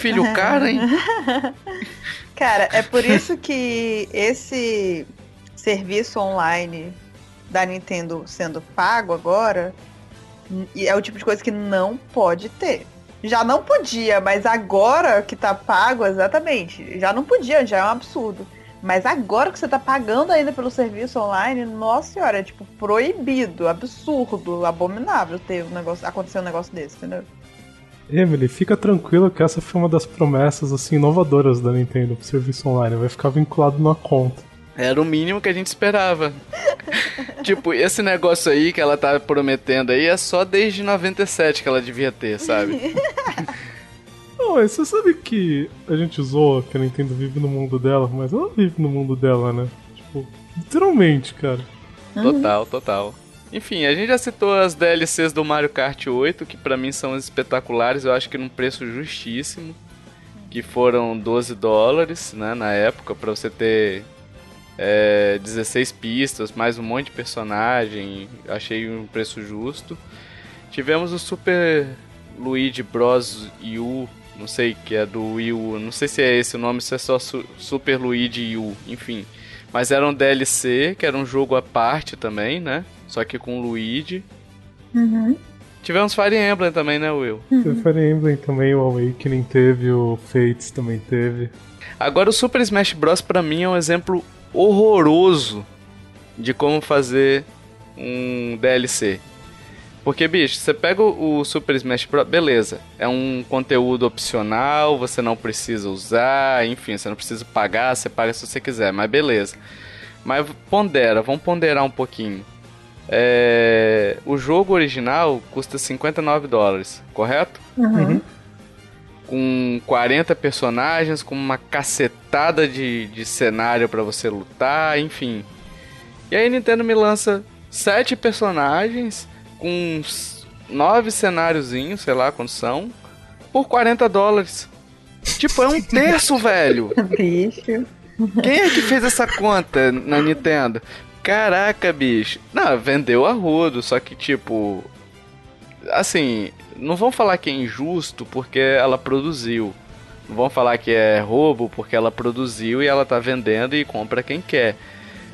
Filho, cara, hein? [LAUGHS] Cara, é por isso que esse serviço online da Nintendo sendo pago agora é o tipo de coisa que não pode ter. Já não podia, mas agora que tá pago, exatamente. Já não podia, já é um absurdo. Mas agora que você tá pagando ainda pelo serviço online, nossa senhora, é tipo proibido, absurdo, abominável ter um negócio, acontecer um negócio desse, entendeu? Emily, fica tranquila que essa foi uma das promessas assim inovadoras da Nintendo pro serviço online. Vai ficar vinculado numa conta. Era o mínimo que a gente esperava. [LAUGHS] tipo, esse negócio aí que ela tá prometendo aí é só desde 97 que ela devia ter, sabe? [LAUGHS] Não, mas você sabe que a gente zoa que a Nintendo vive no mundo dela, mas ela vive no mundo dela, né? Tipo, literalmente, cara. Total, total. Enfim, a gente já citou as DLCs do Mario Kart 8, que pra mim são espetaculares, eu acho que num preço justíssimo, que foram 12 dólares, né, na época, pra você ter é, 16 pistas, mais um monte de personagem, achei um preço justo. Tivemos o Super Luigi Bros. U, não sei que é do Wii U, não sei se é esse o nome, se é só Su Super Luigi U, enfim. Mas era um DLC, que era um jogo à parte também, né? Só que com o Luigi. Uhum. Tivemos Fire Emblem também, né, Will? Teve Fire Emblem também, o Awakening teve, o Fates também teve. Agora o Super Smash Bros. pra mim é um exemplo horroroso de como fazer um DLC. Porque, bicho, você pega o Super Smash Bros. Beleza, é um conteúdo opcional, você não precisa usar, enfim, você não precisa pagar, você paga se você quiser, mas beleza. Mas pondera, vamos ponderar um pouquinho. É, o jogo original custa 59 dólares, correto? Uhum. Com 40 personagens, com uma cacetada de, de cenário para você lutar, enfim. E aí a Nintendo me lança 7 personagens com uns 9 cenáriozinhos, sei lá quantos são, por 40 dólares. Tipo, é um terço, [LAUGHS] velho. Bicho. Quem é que fez essa conta na Nintendo? Caraca, bicho. Não, vendeu a rodo, só que tipo. Assim, não vão falar que é injusto porque ela produziu. Não vão falar que é roubo porque ela produziu e ela tá vendendo e compra quem quer.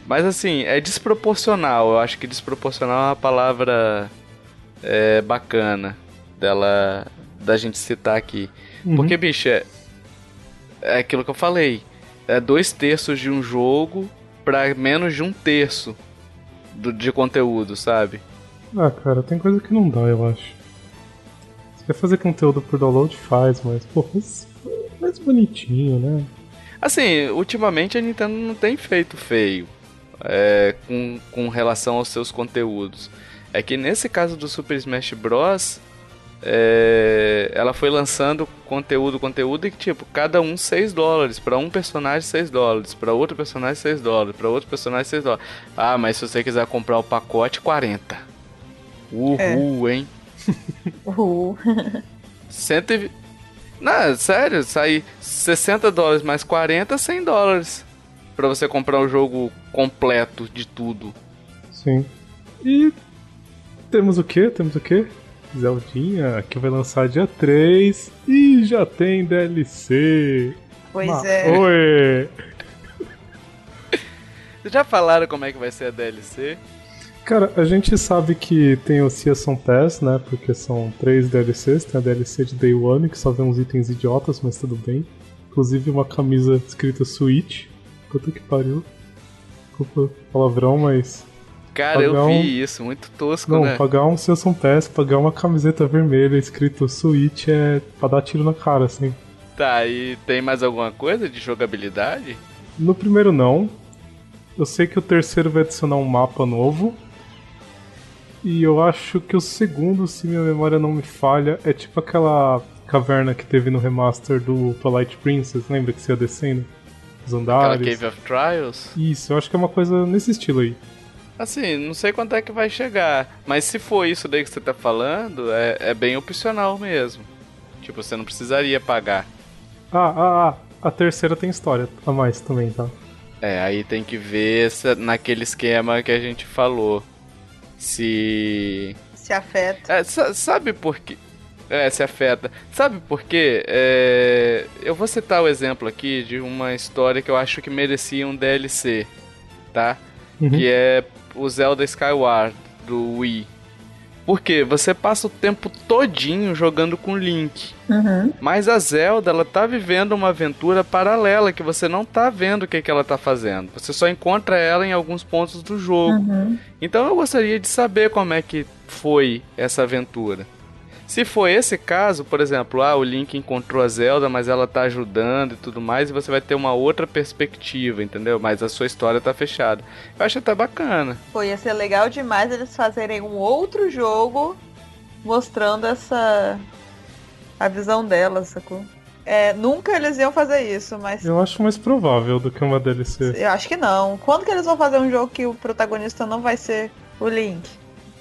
Mas assim, é desproporcional. Eu acho que desproporcional é uma palavra é, bacana dela da gente citar aqui. Uhum. Porque, bicho, é, é aquilo que eu falei. É dois terços de um jogo pra menos de um terço do, de conteúdo, sabe? Ah, cara, tem coisa que não dá, eu acho. Se quer fazer conteúdo por download, faz, mas, pô, faz mais bonitinho, né? Assim, ultimamente a Nintendo não tem feito feio é, com, com relação aos seus conteúdos. É que nesse caso do Super Smash Bros. É, ela foi lançando conteúdo, conteúdo e tipo, cada um 6 dólares. Pra um personagem 6 dólares, pra outro personagem 6 dólares, pra outro personagem 6 dólares. Ah, mas se você quiser comprar o pacote, 40. Uhul, hein? [LAUGHS] Uhul. 120. Não, sério, sai 60 dólares mais 40, 100 dólares. Pra você comprar o jogo completo de tudo. Sim. E temos o que? Temos o que? Zeldinha, que vai lançar dia 3 e já tem DLC. Pois Ma- é. Oi! [LAUGHS] Vocês já falaram como é que vai ser a DLC? Cara, a gente sabe que tem o Season Pass, né? Porque são três DLCs. Tem a DLC de Day One, que só vê uns itens idiotas, mas tudo bem. Inclusive uma camisa escrita Switch. Puta que pariu. Desculpa o palavrão, mas. Cara, eu Pagar um- vi isso, muito tosco, Não, né? pagar um Season Pass, pagar uma camiseta vermelha escrito Switch é pra dar tiro na cara, assim. Tá, e tem mais alguma coisa de jogabilidade? No primeiro não. Eu sei que o terceiro vai adicionar um mapa novo. E eu acho que o segundo, se minha memória não me falha, é tipo aquela caverna que teve no remaster do Twilight Princess, lembra que você ia descendo? Os Aquela andares. Cave of Trials? Isso, eu acho que é uma coisa nesse estilo aí. Assim, não sei quanto é que vai chegar. Mas se for isso daí que você tá falando, é, é bem opcional mesmo. Tipo, você não precisaria pagar. Ah, ah, ah, a terceira tem história a mais também, tá? É, aí tem que ver se, naquele esquema que a gente falou. Se. Se afeta. É, sa- sabe por quê? É, se afeta. Sabe por quê? É, eu vou citar o exemplo aqui de uma história que eu acho que merecia um DLC, tá? Uhum. Que é o Zelda Skyward do Wii. Porque você passa o tempo todinho jogando com Link. Uhum. Mas a Zelda, ela tá vivendo uma aventura paralela que você não tá vendo o que, que ela tá fazendo. Você só encontra ela em alguns pontos do jogo. Uhum. Então eu gostaria de saber como é que foi essa aventura. Se for esse caso, por exemplo, ah, o Link encontrou a Zelda, mas ela tá ajudando e tudo mais, e você vai ter uma outra perspectiva, entendeu? Mas a sua história tá fechada. Eu acho até bacana. Pô, ia ser legal demais eles fazerem um outro jogo mostrando essa. a visão dela, sacou? É, nunca eles iam fazer isso, mas Eu acho mais provável do que uma DLC. eu acho que não. Quando que eles vão fazer um jogo que o protagonista não vai ser o Link?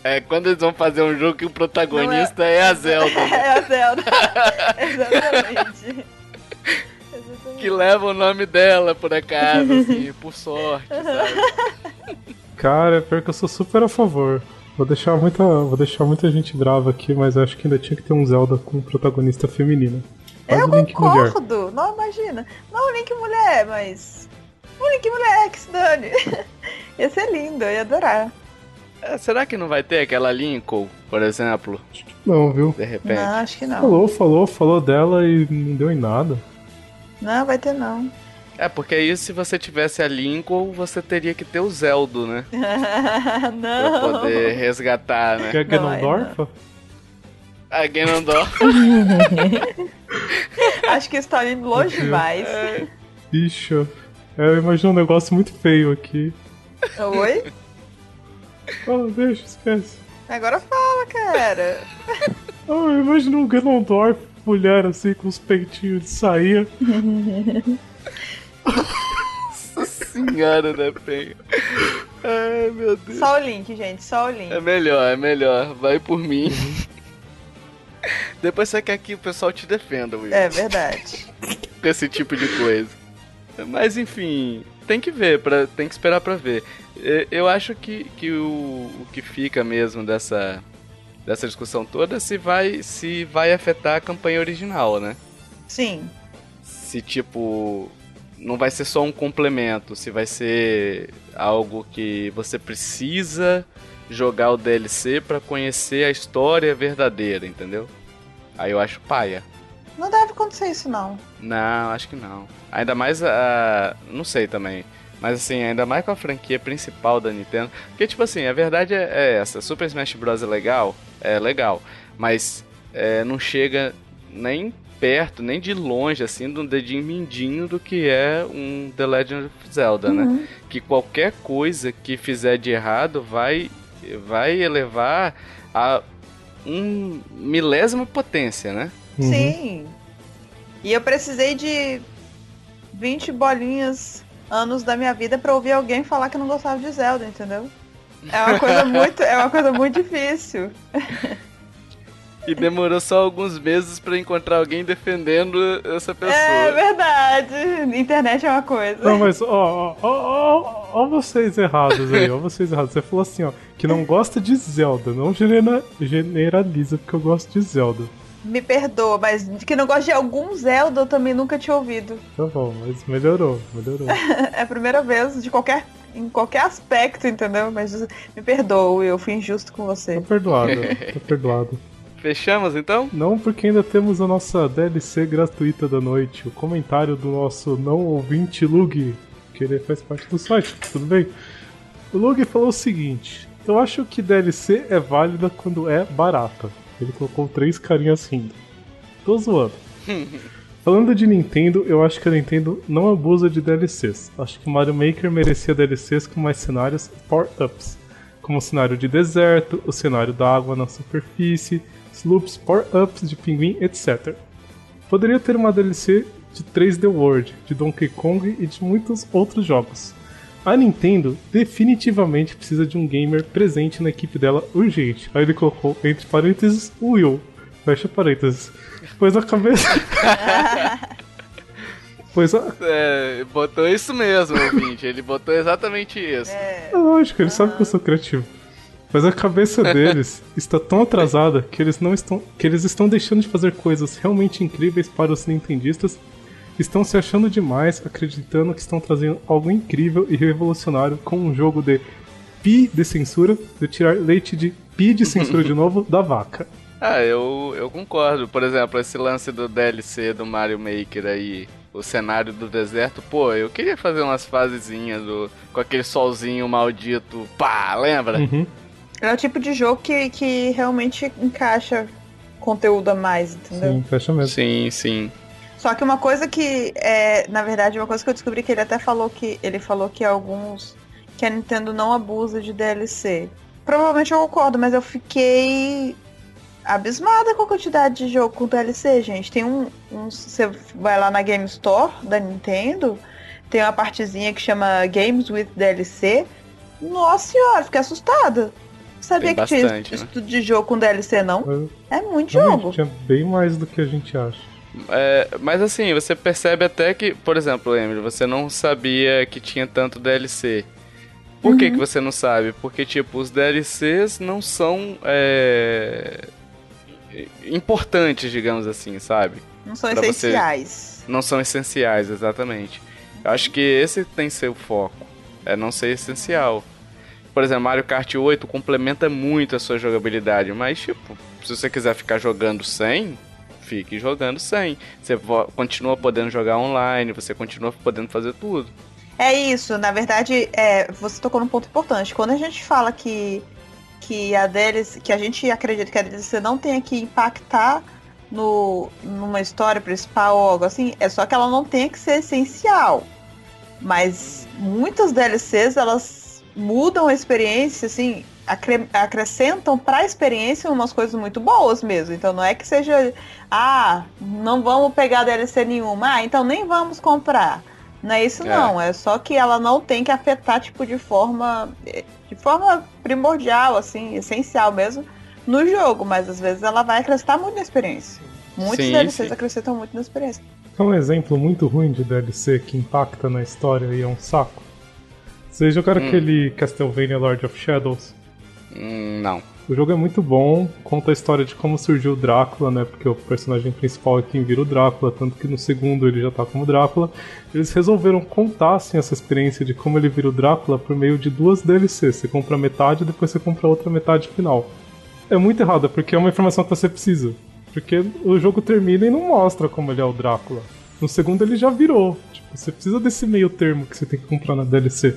É quando eles vão fazer um jogo que o protagonista é... a Zelda, né? É a Zelda. [LAUGHS] Exatamente. que leva o nome dela, por acaso, [LAUGHS] assim, por sorte, sabe? Cara, pior que eu sou super a favor. Vou deixar muita, vou deixar muita gente brava aqui, mas acho que ainda tinha que ter um Zelda com protagonista feminina. Faz Eu o Link mulher. concordo. Não, imagina. Não o Link mulher, mas. O Link mulher, que se dane. [LAUGHS] ia ser lindo, eu ia adorar. É, será que não vai ter aquela Lincoln, por exemplo, Não, viu? de repente? Não, acho que não. Falou, falou, falou dela e não deu em nada. Não, vai ter não. É, porque aí se você tivesse a Lincoln, você teria que ter o Zeldo, né? [LAUGHS] Pra não. poder resgatar, né? Aí Ganondorf? A Ganondorf. [LAUGHS] Acho que está indo longe demais. Bicho. É, eu imagino um negócio muito feio aqui. Oi? Ah, deixa, esquece. Agora fala, cara. [LAUGHS] Ah, eu imagino um Ganondorf, mulher assim, com os peitinhos de saia. Senhora da penha. Ai, meu Deus. Só o link, gente, só o link. É melhor, é melhor. Vai por mim. Depois você quer que o pessoal te defenda, Will. É verdade. com esse tipo de coisa. Mas enfim, tem que ver, pra, tem que esperar pra ver. Eu acho que, que o, o que fica mesmo dessa, dessa discussão toda é se vai, se vai afetar a campanha original, né? Sim. Se tipo. Não vai ser só um complemento, se vai ser algo que você precisa jogar o DLC pra conhecer a história verdadeira, entendeu? Aí eu acho paia. Não deve acontecer isso, não. Não, acho que não. Ainda mais a. Não sei também. Mas assim, ainda mais com a franquia principal da Nintendo. Porque, tipo assim, a verdade é, é essa: Super Smash Bros. é legal, é legal. Mas é, não chega nem perto, nem de longe, assim, de um dedinho mindinho do que é um The Legend of Zelda, né? Que qualquer coisa que fizer de errado vai, vai elevar a um milésima potência, né? Uhum. Sim. E eu precisei de 20 bolinhas anos da minha vida pra ouvir alguém falar que não gostava de Zelda, entendeu? É uma coisa [LAUGHS] muito, é uma coisa muito difícil. E demorou só alguns meses pra encontrar alguém defendendo essa pessoa. É verdade. Internet é uma coisa. Não, mas ó, ó, ó, ó, ó vocês errados aí, ó vocês errados. Você falou assim, ó, que não gosta de Zelda, não genera- generaliza porque eu gosto de Zelda. Me perdoa, mas que não gosta de algum Zelda eu também nunca tinha ouvido. Tá bom, mas melhorou, melhorou. [LAUGHS] É a primeira vez de qualquer em qualquer aspecto, entendeu? Mas me perdoa, eu fui injusto com Tá você. perdoado, tá [LAUGHS] perdoado. Fechamos então? Não, porque ainda temos a nossa DLC gratuita da noite, o comentário do nosso não ouvinte Lug, que ele faz parte do site, tudo bem? O Lug falou o seguinte: Eu acho que DLC é válida quando é barata. Ele colocou três carinhas rindo. Tô zoando. [LAUGHS] Falando de Nintendo, eu acho que a Nintendo não abusa de DLCs. Acho que Mario Maker merecia DLCs com mais cenários power-ups, como o cenário de deserto, o cenário da água na superfície, sloops, power-ups de pinguim, etc. Poderia ter uma DLC de 3D World, de Donkey Kong e de muitos outros jogos. A Nintendo definitivamente precisa de um gamer presente na equipe dela urgente. Aí ele colocou entre parênteses o Will. Fecha parênteses. Pois a cabeça. [LAUGHS] pois a. É, botou isso mesmo, ouvinte. Ele botou exatamente isso. É, É lógico, ele sabe que eu sou criativo. Mas a cabeça deles [LAUGHS] está tão atrasada que eles não estão. que eles estão deixando de fazer coisas realmente incríveis para os nintendistas. Estão se achando demais, acreditando que estão trazendo algo incrível e revolucionário com um jogo de pi de censura, de tirar leite de pi de censura de novo da vaca. [LAUGHS] Ah, eu, eu concordo. Por exemplo, esse lance do DLC do Mario Maker aí, o cenário do deserto, pô, eu queria fazer umas fasezinhas do, com aquele solzinho maldito, pá, lembra? Uhum. é o tipo de jogo que, que realmente encaixa conteúdo a mais, entendeu? Sim, fecha mesmo. Sim, sim. Só que uma coisa que é, na verdade, uma coisa que eu descobri que ele até falou que ele falou que alguns que a Nintendo não abusa de DLC. Provavelmente eu concordo, mas eu fiquei abismada com a quantidade de jogo com DLC, gente. Tem um, um você vai lá na Game Store da Nintendo, tem uma partezinha que chama Games with DLC. Nossa senhora, fiquei assustada. Sabia Tem que tinha bastante, isso né? de jogo com DLC, não? Mas, É muito jogo. tinha bem mais do que a gente acha. É, mas assim, você percebe até que, por exemplo, Emily, você não sabia que tinha tanto DLC. Por que, que você não sabe? Porque, tipo, os DLCs não são é, importantes, digamos assim, sabe? Não são pra você- essenciais. Não são essenciais, exatamente. Eu acho que esse tem seu foco. É não ser essencial. Por exemplo, Mario Kart 8 complementa muito a sua jogabilidade, mas tipo, se você quiser ficar jogando sem, fique jogando sem. Você vo- continua podendo jogar online, você continua podendo fazer tudo. É isso, na verdade, é, você tocou num ponto importante. Quando a gente fala que, que a DLC, que a gente acredita que a DLC não tenha que impactar no, numa história principal ou algo assim, é só que ela não tenha que ser essencial. Mas muitas DLCs, elas mudam a experiência, assim, acre- acrescentam para a experiência umas coisas muito boas mesmo. Então não é que seja, ah, não vamos pegar DLC nenhuma, ah, então nem vamos comprar. Não é isso É. não, é só que ela não tem que afetar, tipo, de forma. De forma primordial, assim, essencial mesmo, no jogo, mas às vezes ela vai acrescentar muito na experiência. Muitos Sim, DLCs sim. acrescentam muito na experiência. É um exemplo muito ruim de DLC que impacta na história e é um saco. Vocês jogaram Hum. aquele Castlevania Lord of Shadows? Hum, não. O jogo é muito bom, conta a história de como surgiu o Drácula, né? Porque o personagem principal é quem vira o Drácula, tanto que no segundo ele já tá como Drácula. Eles resolveram contar assim, essa experiência de como ele vira o Drácula por meio de duas DLCs. Você compra metade e depois você compra a outra metade final. É muito errado, porque é uma informação que você precisa. Porque o jogo termina e não mostra como ele é o Drácula. No segundo ele já virou. Tipo, você precisa desse meio termo que você tem que comprar na DLC.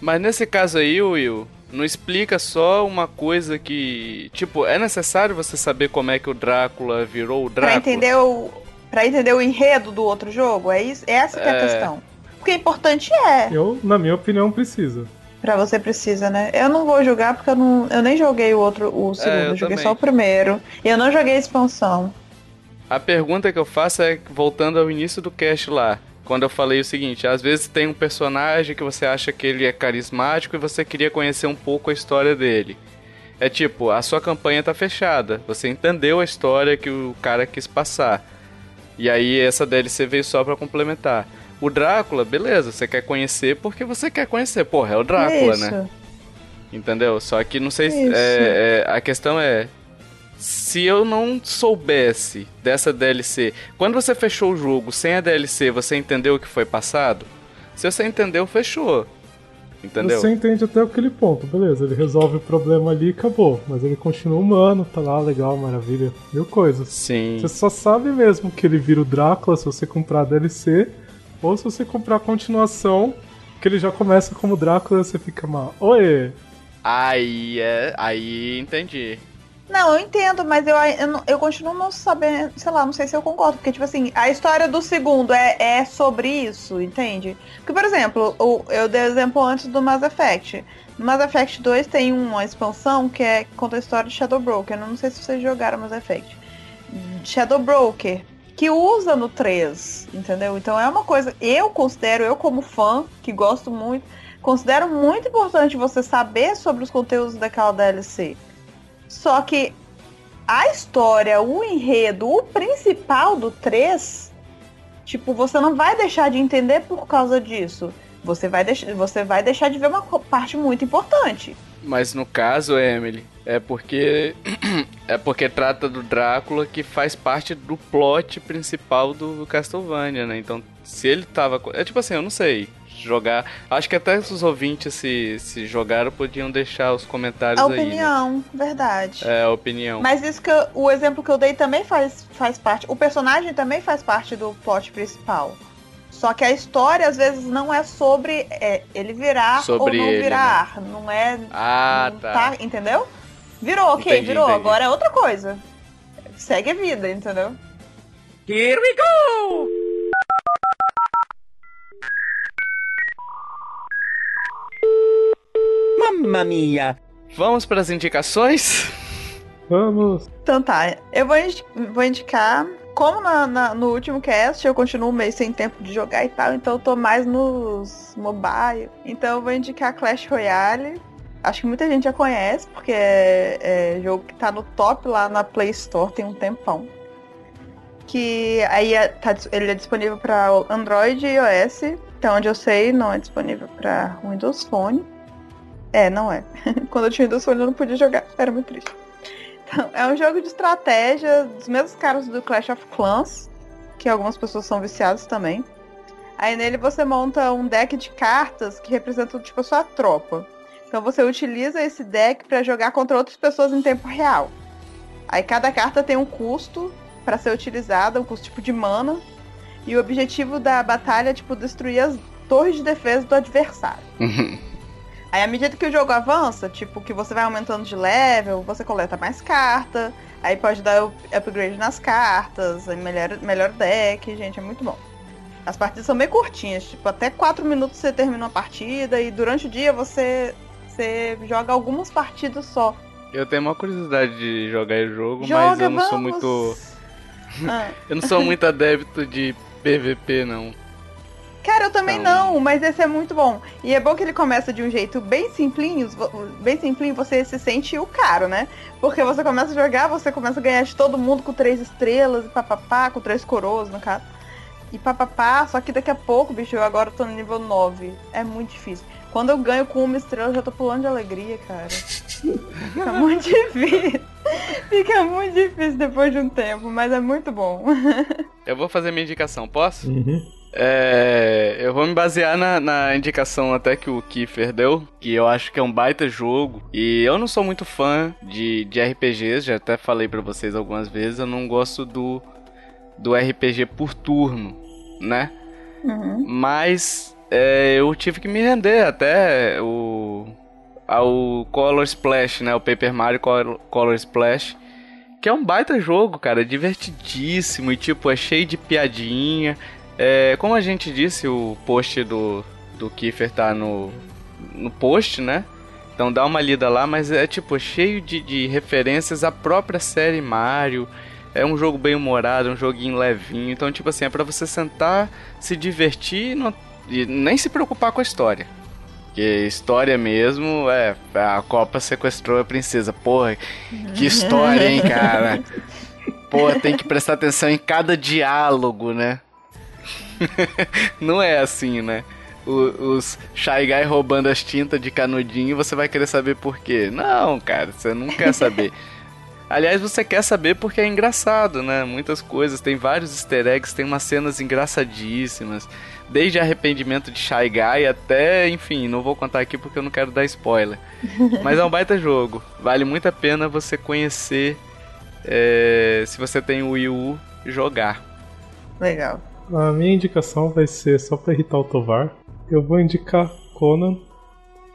Mas nesse caso aí, Will, não explica só uma coisa que. Tipo, é necessário você saber como é que o Drácula virou o Pra Drácula? entender o. Pra entender o enredo do outro jogo, é isso? Essa que é a É. questão. Porque importante é. Eu, na minha opinião, precisa. Pra você precisa, né? Eu não vou jogar porque eu, não, eu nem joguei o outro, o segundo. eu eu joguei também. só o primeiro. E eu não joguei a expansão. A pergunta que eu faço é, voltando ao início do cast lá, quando eu falei o seguinte, às vezes tem um personagem que você acha que ele é carismático e você queria conhecer um pouco a história dele. É tipo, a sua campanha tá fechada, você entendeu a história que o cara quis passar. E aí essa DLC veio só pra complementar. O Drácula, beleza, você quer conhecer porque você quer conhecer. Porra, é o Drácula, isso. né? Entendeu? Só que não sei é- é, a questão é. Se eu não soubesse dessa DLC, quando você fechou o jogo sem a DLC, você entendeu o que foi passado? Se você entendeu, fechou. Entendeu? Você entende até aquele ponto, beleza, ele resolve o problema ali e acabou. Mas ele continua humano, tá lá, legal, maravilha, mil coisas. Sim. Você só sabe mesmo que ele vira o Drácula se você comprar a DLC, ou se você comprar a continuação, que ele já começa como Drácula e você fica mal. Oi! Aí é. Aí entendi. Não, eu entendo, mas eu, eu, eu continuo não sabendo, sei lá, não sei se eu concordo, porque, tipo assim, a história do segundo é, é sobre isso, entende? Porque, por exemplo, o, eu dei o exemplo antes do Mass Effect. No Mass Effect 2 tem uma expansão que é conta a história de Shadow Broker. Eu não sei se vocês jogaram Mass Effect. Shadow Broker, que usa no 3, entendeu? Então é uma coisa, eu considero, eu como fã, que gosto muito, considero muito importante você saber sobre os conteúdos daquela DLC. Só que a história, o enredo, o principal do 3, tipo, você não vai deixar de entender por causa disso. Você vai, deix você vai deixar de ver uma parte muito importante. Mas no caso, Emily, é porque. [CLEARS THROAT] é porque trata do Drácula que faz parte do plot principal do Castlevania, né? Então, se ele tava. É tipo assim, eu não sei. Jogar. Acho que até os ouvintes se, se jogaram podiam deixar os comentários A aí. Né? opinião, verdade. É, a opinião. Mas isso que eu- o exemplo que eu dei também faz, faz parte. O personagem também faz parte do plot principal. Só que a história, às vezes, não é sobre é, ele virar Sobre ou não ele, né? virar. Não é. Ah, não tá. Entendeu? Virou, ok, Entendi, virou. entendi. Agora é outra coisa. segue a vida, entendeu? Here we go! Mamma mia! Vamos para as indicações? Vamos. Então tá, eu vou, indi- vou indicar. Como na- na- no último cast eu continuo meio sem tempo de jogar e tal, então eu tô mais nos mobile. Então eu vou indicar Clash Royale. Acho que muita gente já conhece, porque é, é jogo que tá no top lá na Play Store tem um tempão. Que aí é- tá ele é disponível para Android e iOS. Então onde eu sei, não é disponível para Windows Phone. É, não é. [LAUGHS] Quando eu tinha Windows Phone eu não podia jogar. Era muito triste. Então, é um jogo de estratégia dos mesmos caras do Clash of Clans, que algumas pessoas são viciadas também. Aí nele você monta um deck de cartas que representam tipo a sua tropa. Então você utiliza esse deck para jogar contra outras pessoas em tempo real. Aí cada carta tem um custo para ser utilizada, um custo tipo de mana. E o objetivo da batalha é tipo destruir as torres de defesa do adversário. Aí, à medida que o jogo avança, tipo, que você vai aumentando de level, você coleta mais carta, aí pode dar up- upgrade nas cartas, aí melhora o deck, gente, é muito bom. As partidas são bem curtinhas, tipo, até 4 minutos você termina uma partida e durante o dia você, você joga algumas partidas só. Eu tenho uma curiosidade de jogar o jogo, mas Joga, eu não sou vamos! muito. Ah. [LAUGHS] Eu não sou muito adepto de PVP, não. Cara, eu também Então- não, mas esse é muito bom. E é bom que ele começa de um jeito bem simplinho, bem simplinho, você se sente o caro, né? Porque você começa a jogar, você começa a ganhar de todo mundo com três estrelas e papapá, com três coroas, no caso. E papapá, só que daqui a pouco, bicho, eu agora tô no nível 9. É muito difícil. Quando eu ganho com uma estrela, eu já tô pulando de alegria, cara. Fica muito difícil. Fica muito difícil depois de um tempo, mas é muito bom. Eu vou fazer minha indicação, posso? Uhum. É, eu vou me basear na, na indicação até que o Kiefer deu, que eu acho que é um baita jogo. E eu não sou muito fã de, de RPGs, já até falei pra vocês algumas vezes, eu não gosto do, do RPG por turno, né? Uhum. Mas é, eu tive que me render até o ao Color Splash, né? O Paper Mario Col- Color Splash, que é um baita jogo, cara, divertidíssimo e tipo é cheio de piadinha. É, como a gente disse, o post do do Kiefer tá no no post, né? Então dá uma lida lá, mas é tipo cheio de, de referências à própria série Mario. É um jogo bem humorado, um joguinho levinho. Então, tipo assim, é pra você sentar, se divertir e, não- e nem se preocupar com a história. Porque história mesmo, é. A Copa sequestrou a princesa. Porra, que história, hein, cara? [LAUGHS] Pô, tem que prestar atenção em cada diálogo, né? [LAUGHS] não é assim, né? O- os Shy Guy roubando as tintas de canudinho e você vai querer saber por quê. Não, cara, você não quer saber. [LAUGHS] Aliás, você quer saber porque é engraçado, né? Muitas coisas, tem vários easter eggs, tem umas cenas engraçadíssimas. Desde arrependimento de Shy Guy até, enfim, não vou contar aqui porque eu não quero dar spoiler. [LAUGHS] Mas é um baita jogo. Vale muito a pena você conhecer, é, se você tem o Wii U, jogar. Legal. A minha indicação vai ser só pra irritar o Tovar. Eu vou indicar Conan,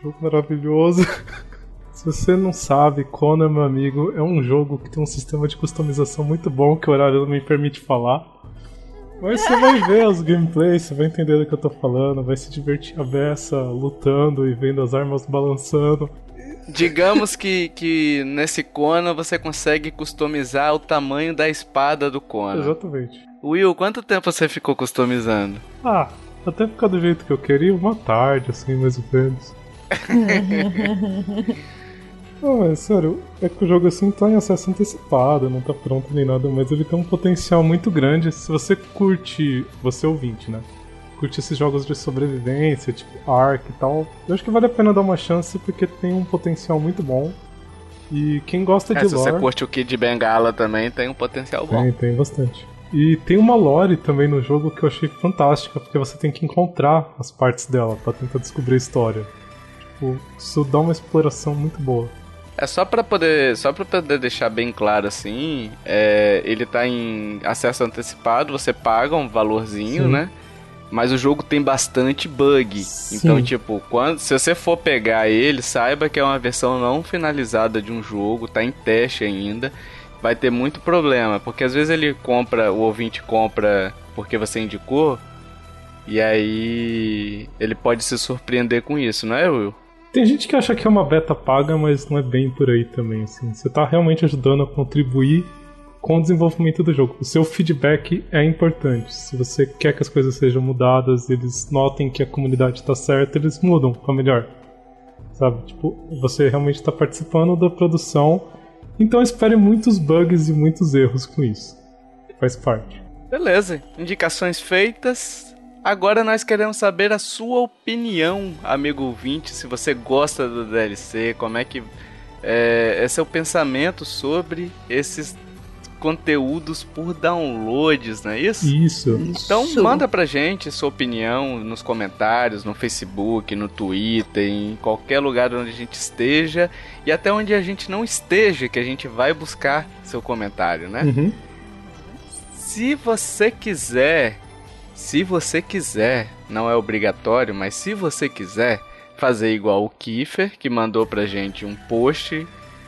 jogo maravilhoso. [LAUGHS] Se você não sabe, Conan, meu amigo, é um jogo que tem um sistema de customização muito bom que o horário não me permite falar. Mas você vai ver os gameplays, você vai entender do que eu tô falando, vai se divertir a beça lutando e vendo as armas balançando. Digamos que, que nesse Conan você consegue customizar o tamanho da espada do Conan. Exatamente. Will, quanto tempo você ficou customizando? Ah, até ficar do jeito que eu queria, uma tarde, assim, mais ou menos. [LAUGHS] Não, é sério, é que o jogo assim tá em acesso antecipado, não tá pronto nem nada, mas ele tem um potencial muito grande se você curte, você ouvinte, né? Curte esses jogos de sobrevivência, tipo Ark e tal. Eu acho que vale a pena dar uma chance porque tem um potencial muito bom. E quem gosta É, de se lore. você curte o Kid Bengala também, tem um potencial bom. Tem, tem bastante. E tem uma lore também no jogo que eu achei fantástica, porque você tem que encontrar as partes dela pra tentar descobrir a história. Tipo, isso dá uma exploração muito boa. É só pra poder, só para poder deixar bem claro assim, é, ele tá em acesso antecipado, você paga um valorzinho, Sim. né? Mas o jogo tem bastante bug. Sim. Então, tipo, quando se você for pegar ele, saiba que é uma versão não finalizada de um jogo, tá em teste ainda. vai ter muito problema, porque às vezes ele compra, o ouvinte compra porque você indicou, e aí ele pode se surpreender com isso, não é, Will? Tem gente que acha que é uma beta paga, mas não é bem por aí também, assim. Você tá realmente ajudando a contribuir com o desenvolvimento do jogo. O seu feedback é importante. Se você quer que as coisas sejam mudadas, eles notem que a comunidade está certa, eles mudam para melhor. Sabe? Tipo, você realmente está participando da produção, então espere muitos bugs e muitos erros com isso. Faz parte. Beleza, indicações feitas. Agora nós queremos saber a sua opinião, amigo ouvinte, se você gosta do DLC, como é que é, é seu pensamento sobre esses conteúdos por downloads, não é isso? Isso. Então manda pra gente sua opinião nos comentários, no Facebook, no Twitter, em qualquer lugar onde a gente esteja e até onde a gente não esteja, que a gente vai buscar seu comentário, né? Uhum. Se você quiser, se você quiser, não é obrigatório, mas se você quiser fazer igual o Kiefer, que mandou pra gente um post,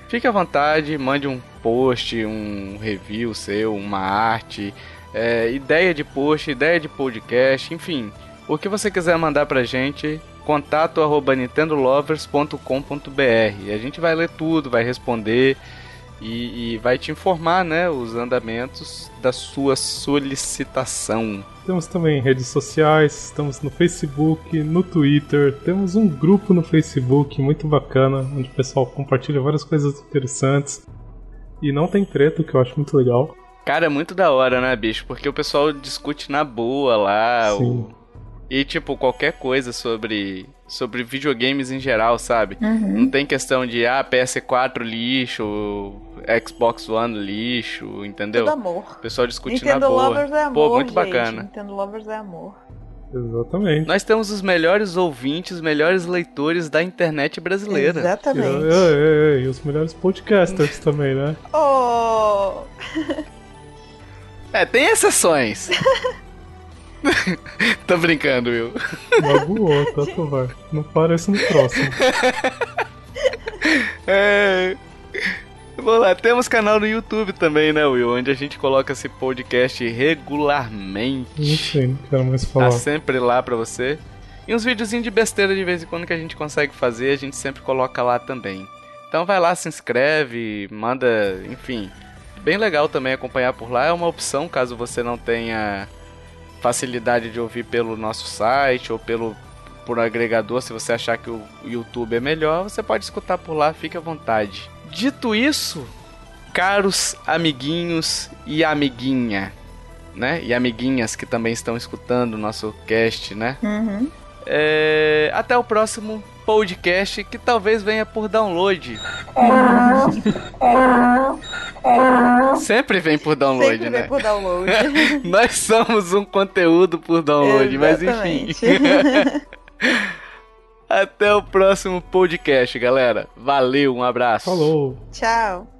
fique à vontade, mande um post, um review seu, uma arte, é, ideia de post, ideia de podcast, enfim, o que você quiser mandar pra gente, contato arroba nintendolovers.com.br. A gente vai ler tudo, vai responder e, e vai te informar, né, os andamentos da sua solicitação. Temos também redes sociais, estamos no Facebook, no Twitter, temos um grupo no Facebook muito bacana, onde o pessoal compartilha várias coisas interessantes. E não tem treta, o que eu acho muito legal. Cara, é muito da hora, né, bicho? Porque o pessoal discute na boa lá. Sim. O... E, tipo, qualquer coisa sobre, sobre videogames em geral, sabe? Não tem questão de, ah, PS4 lixo, Xbox One lixo, entendeu? Tudo amor. O pessoal discute Nintendo na boa. Lovers é amor, Pô, muito gente. bacana. Nintendo Lovers é amor. Exatamente. Nós temos os melhores ouvintes, os melhores leitores da internet brasileira. E, Exatamente. e- e- e os melhores podcasters [LAUGHS] também, né? Oh, É, tem exceções. [LAUGHS] Tô brincando, Will. Magoou, tá, [LAUGHS] Tovar? Não parece no próximo. É. Vamos lá, temos canal no YouTube também, né, Will? Onde a gente coloca esse podcast regularmente. não quero mais Tá falar. sempre lá pra você. E uns videozinhos de besteira de vez em quando que a gente consegue fazer, a gente sempre coloca lá também. Então vai lá, se inscreve, manda, enfim. Bem legal também acompanhar por lá, é uma opção caso você não tenha facilidade de ouvir pelo nosso site ou pelo por agregador, se você achar que o YouTube é melhor, você pode escutar por lá, fique à vontade. Dito isso, caros amiguinhos e amiguinha, né? E amiguinhas que também estão escutando o nosso cast, né? uhum. É, Até o próximo podcast que talvez venha por download. [LAUGHS] Sempre vem por download, Sempre né? vem por download. [LAUGHS] Nós somos um conteúdo por download, mas enfim. [LAUGHS] Até o próximo podcast, galera. Valeu, um abraço. Falou! Tchau.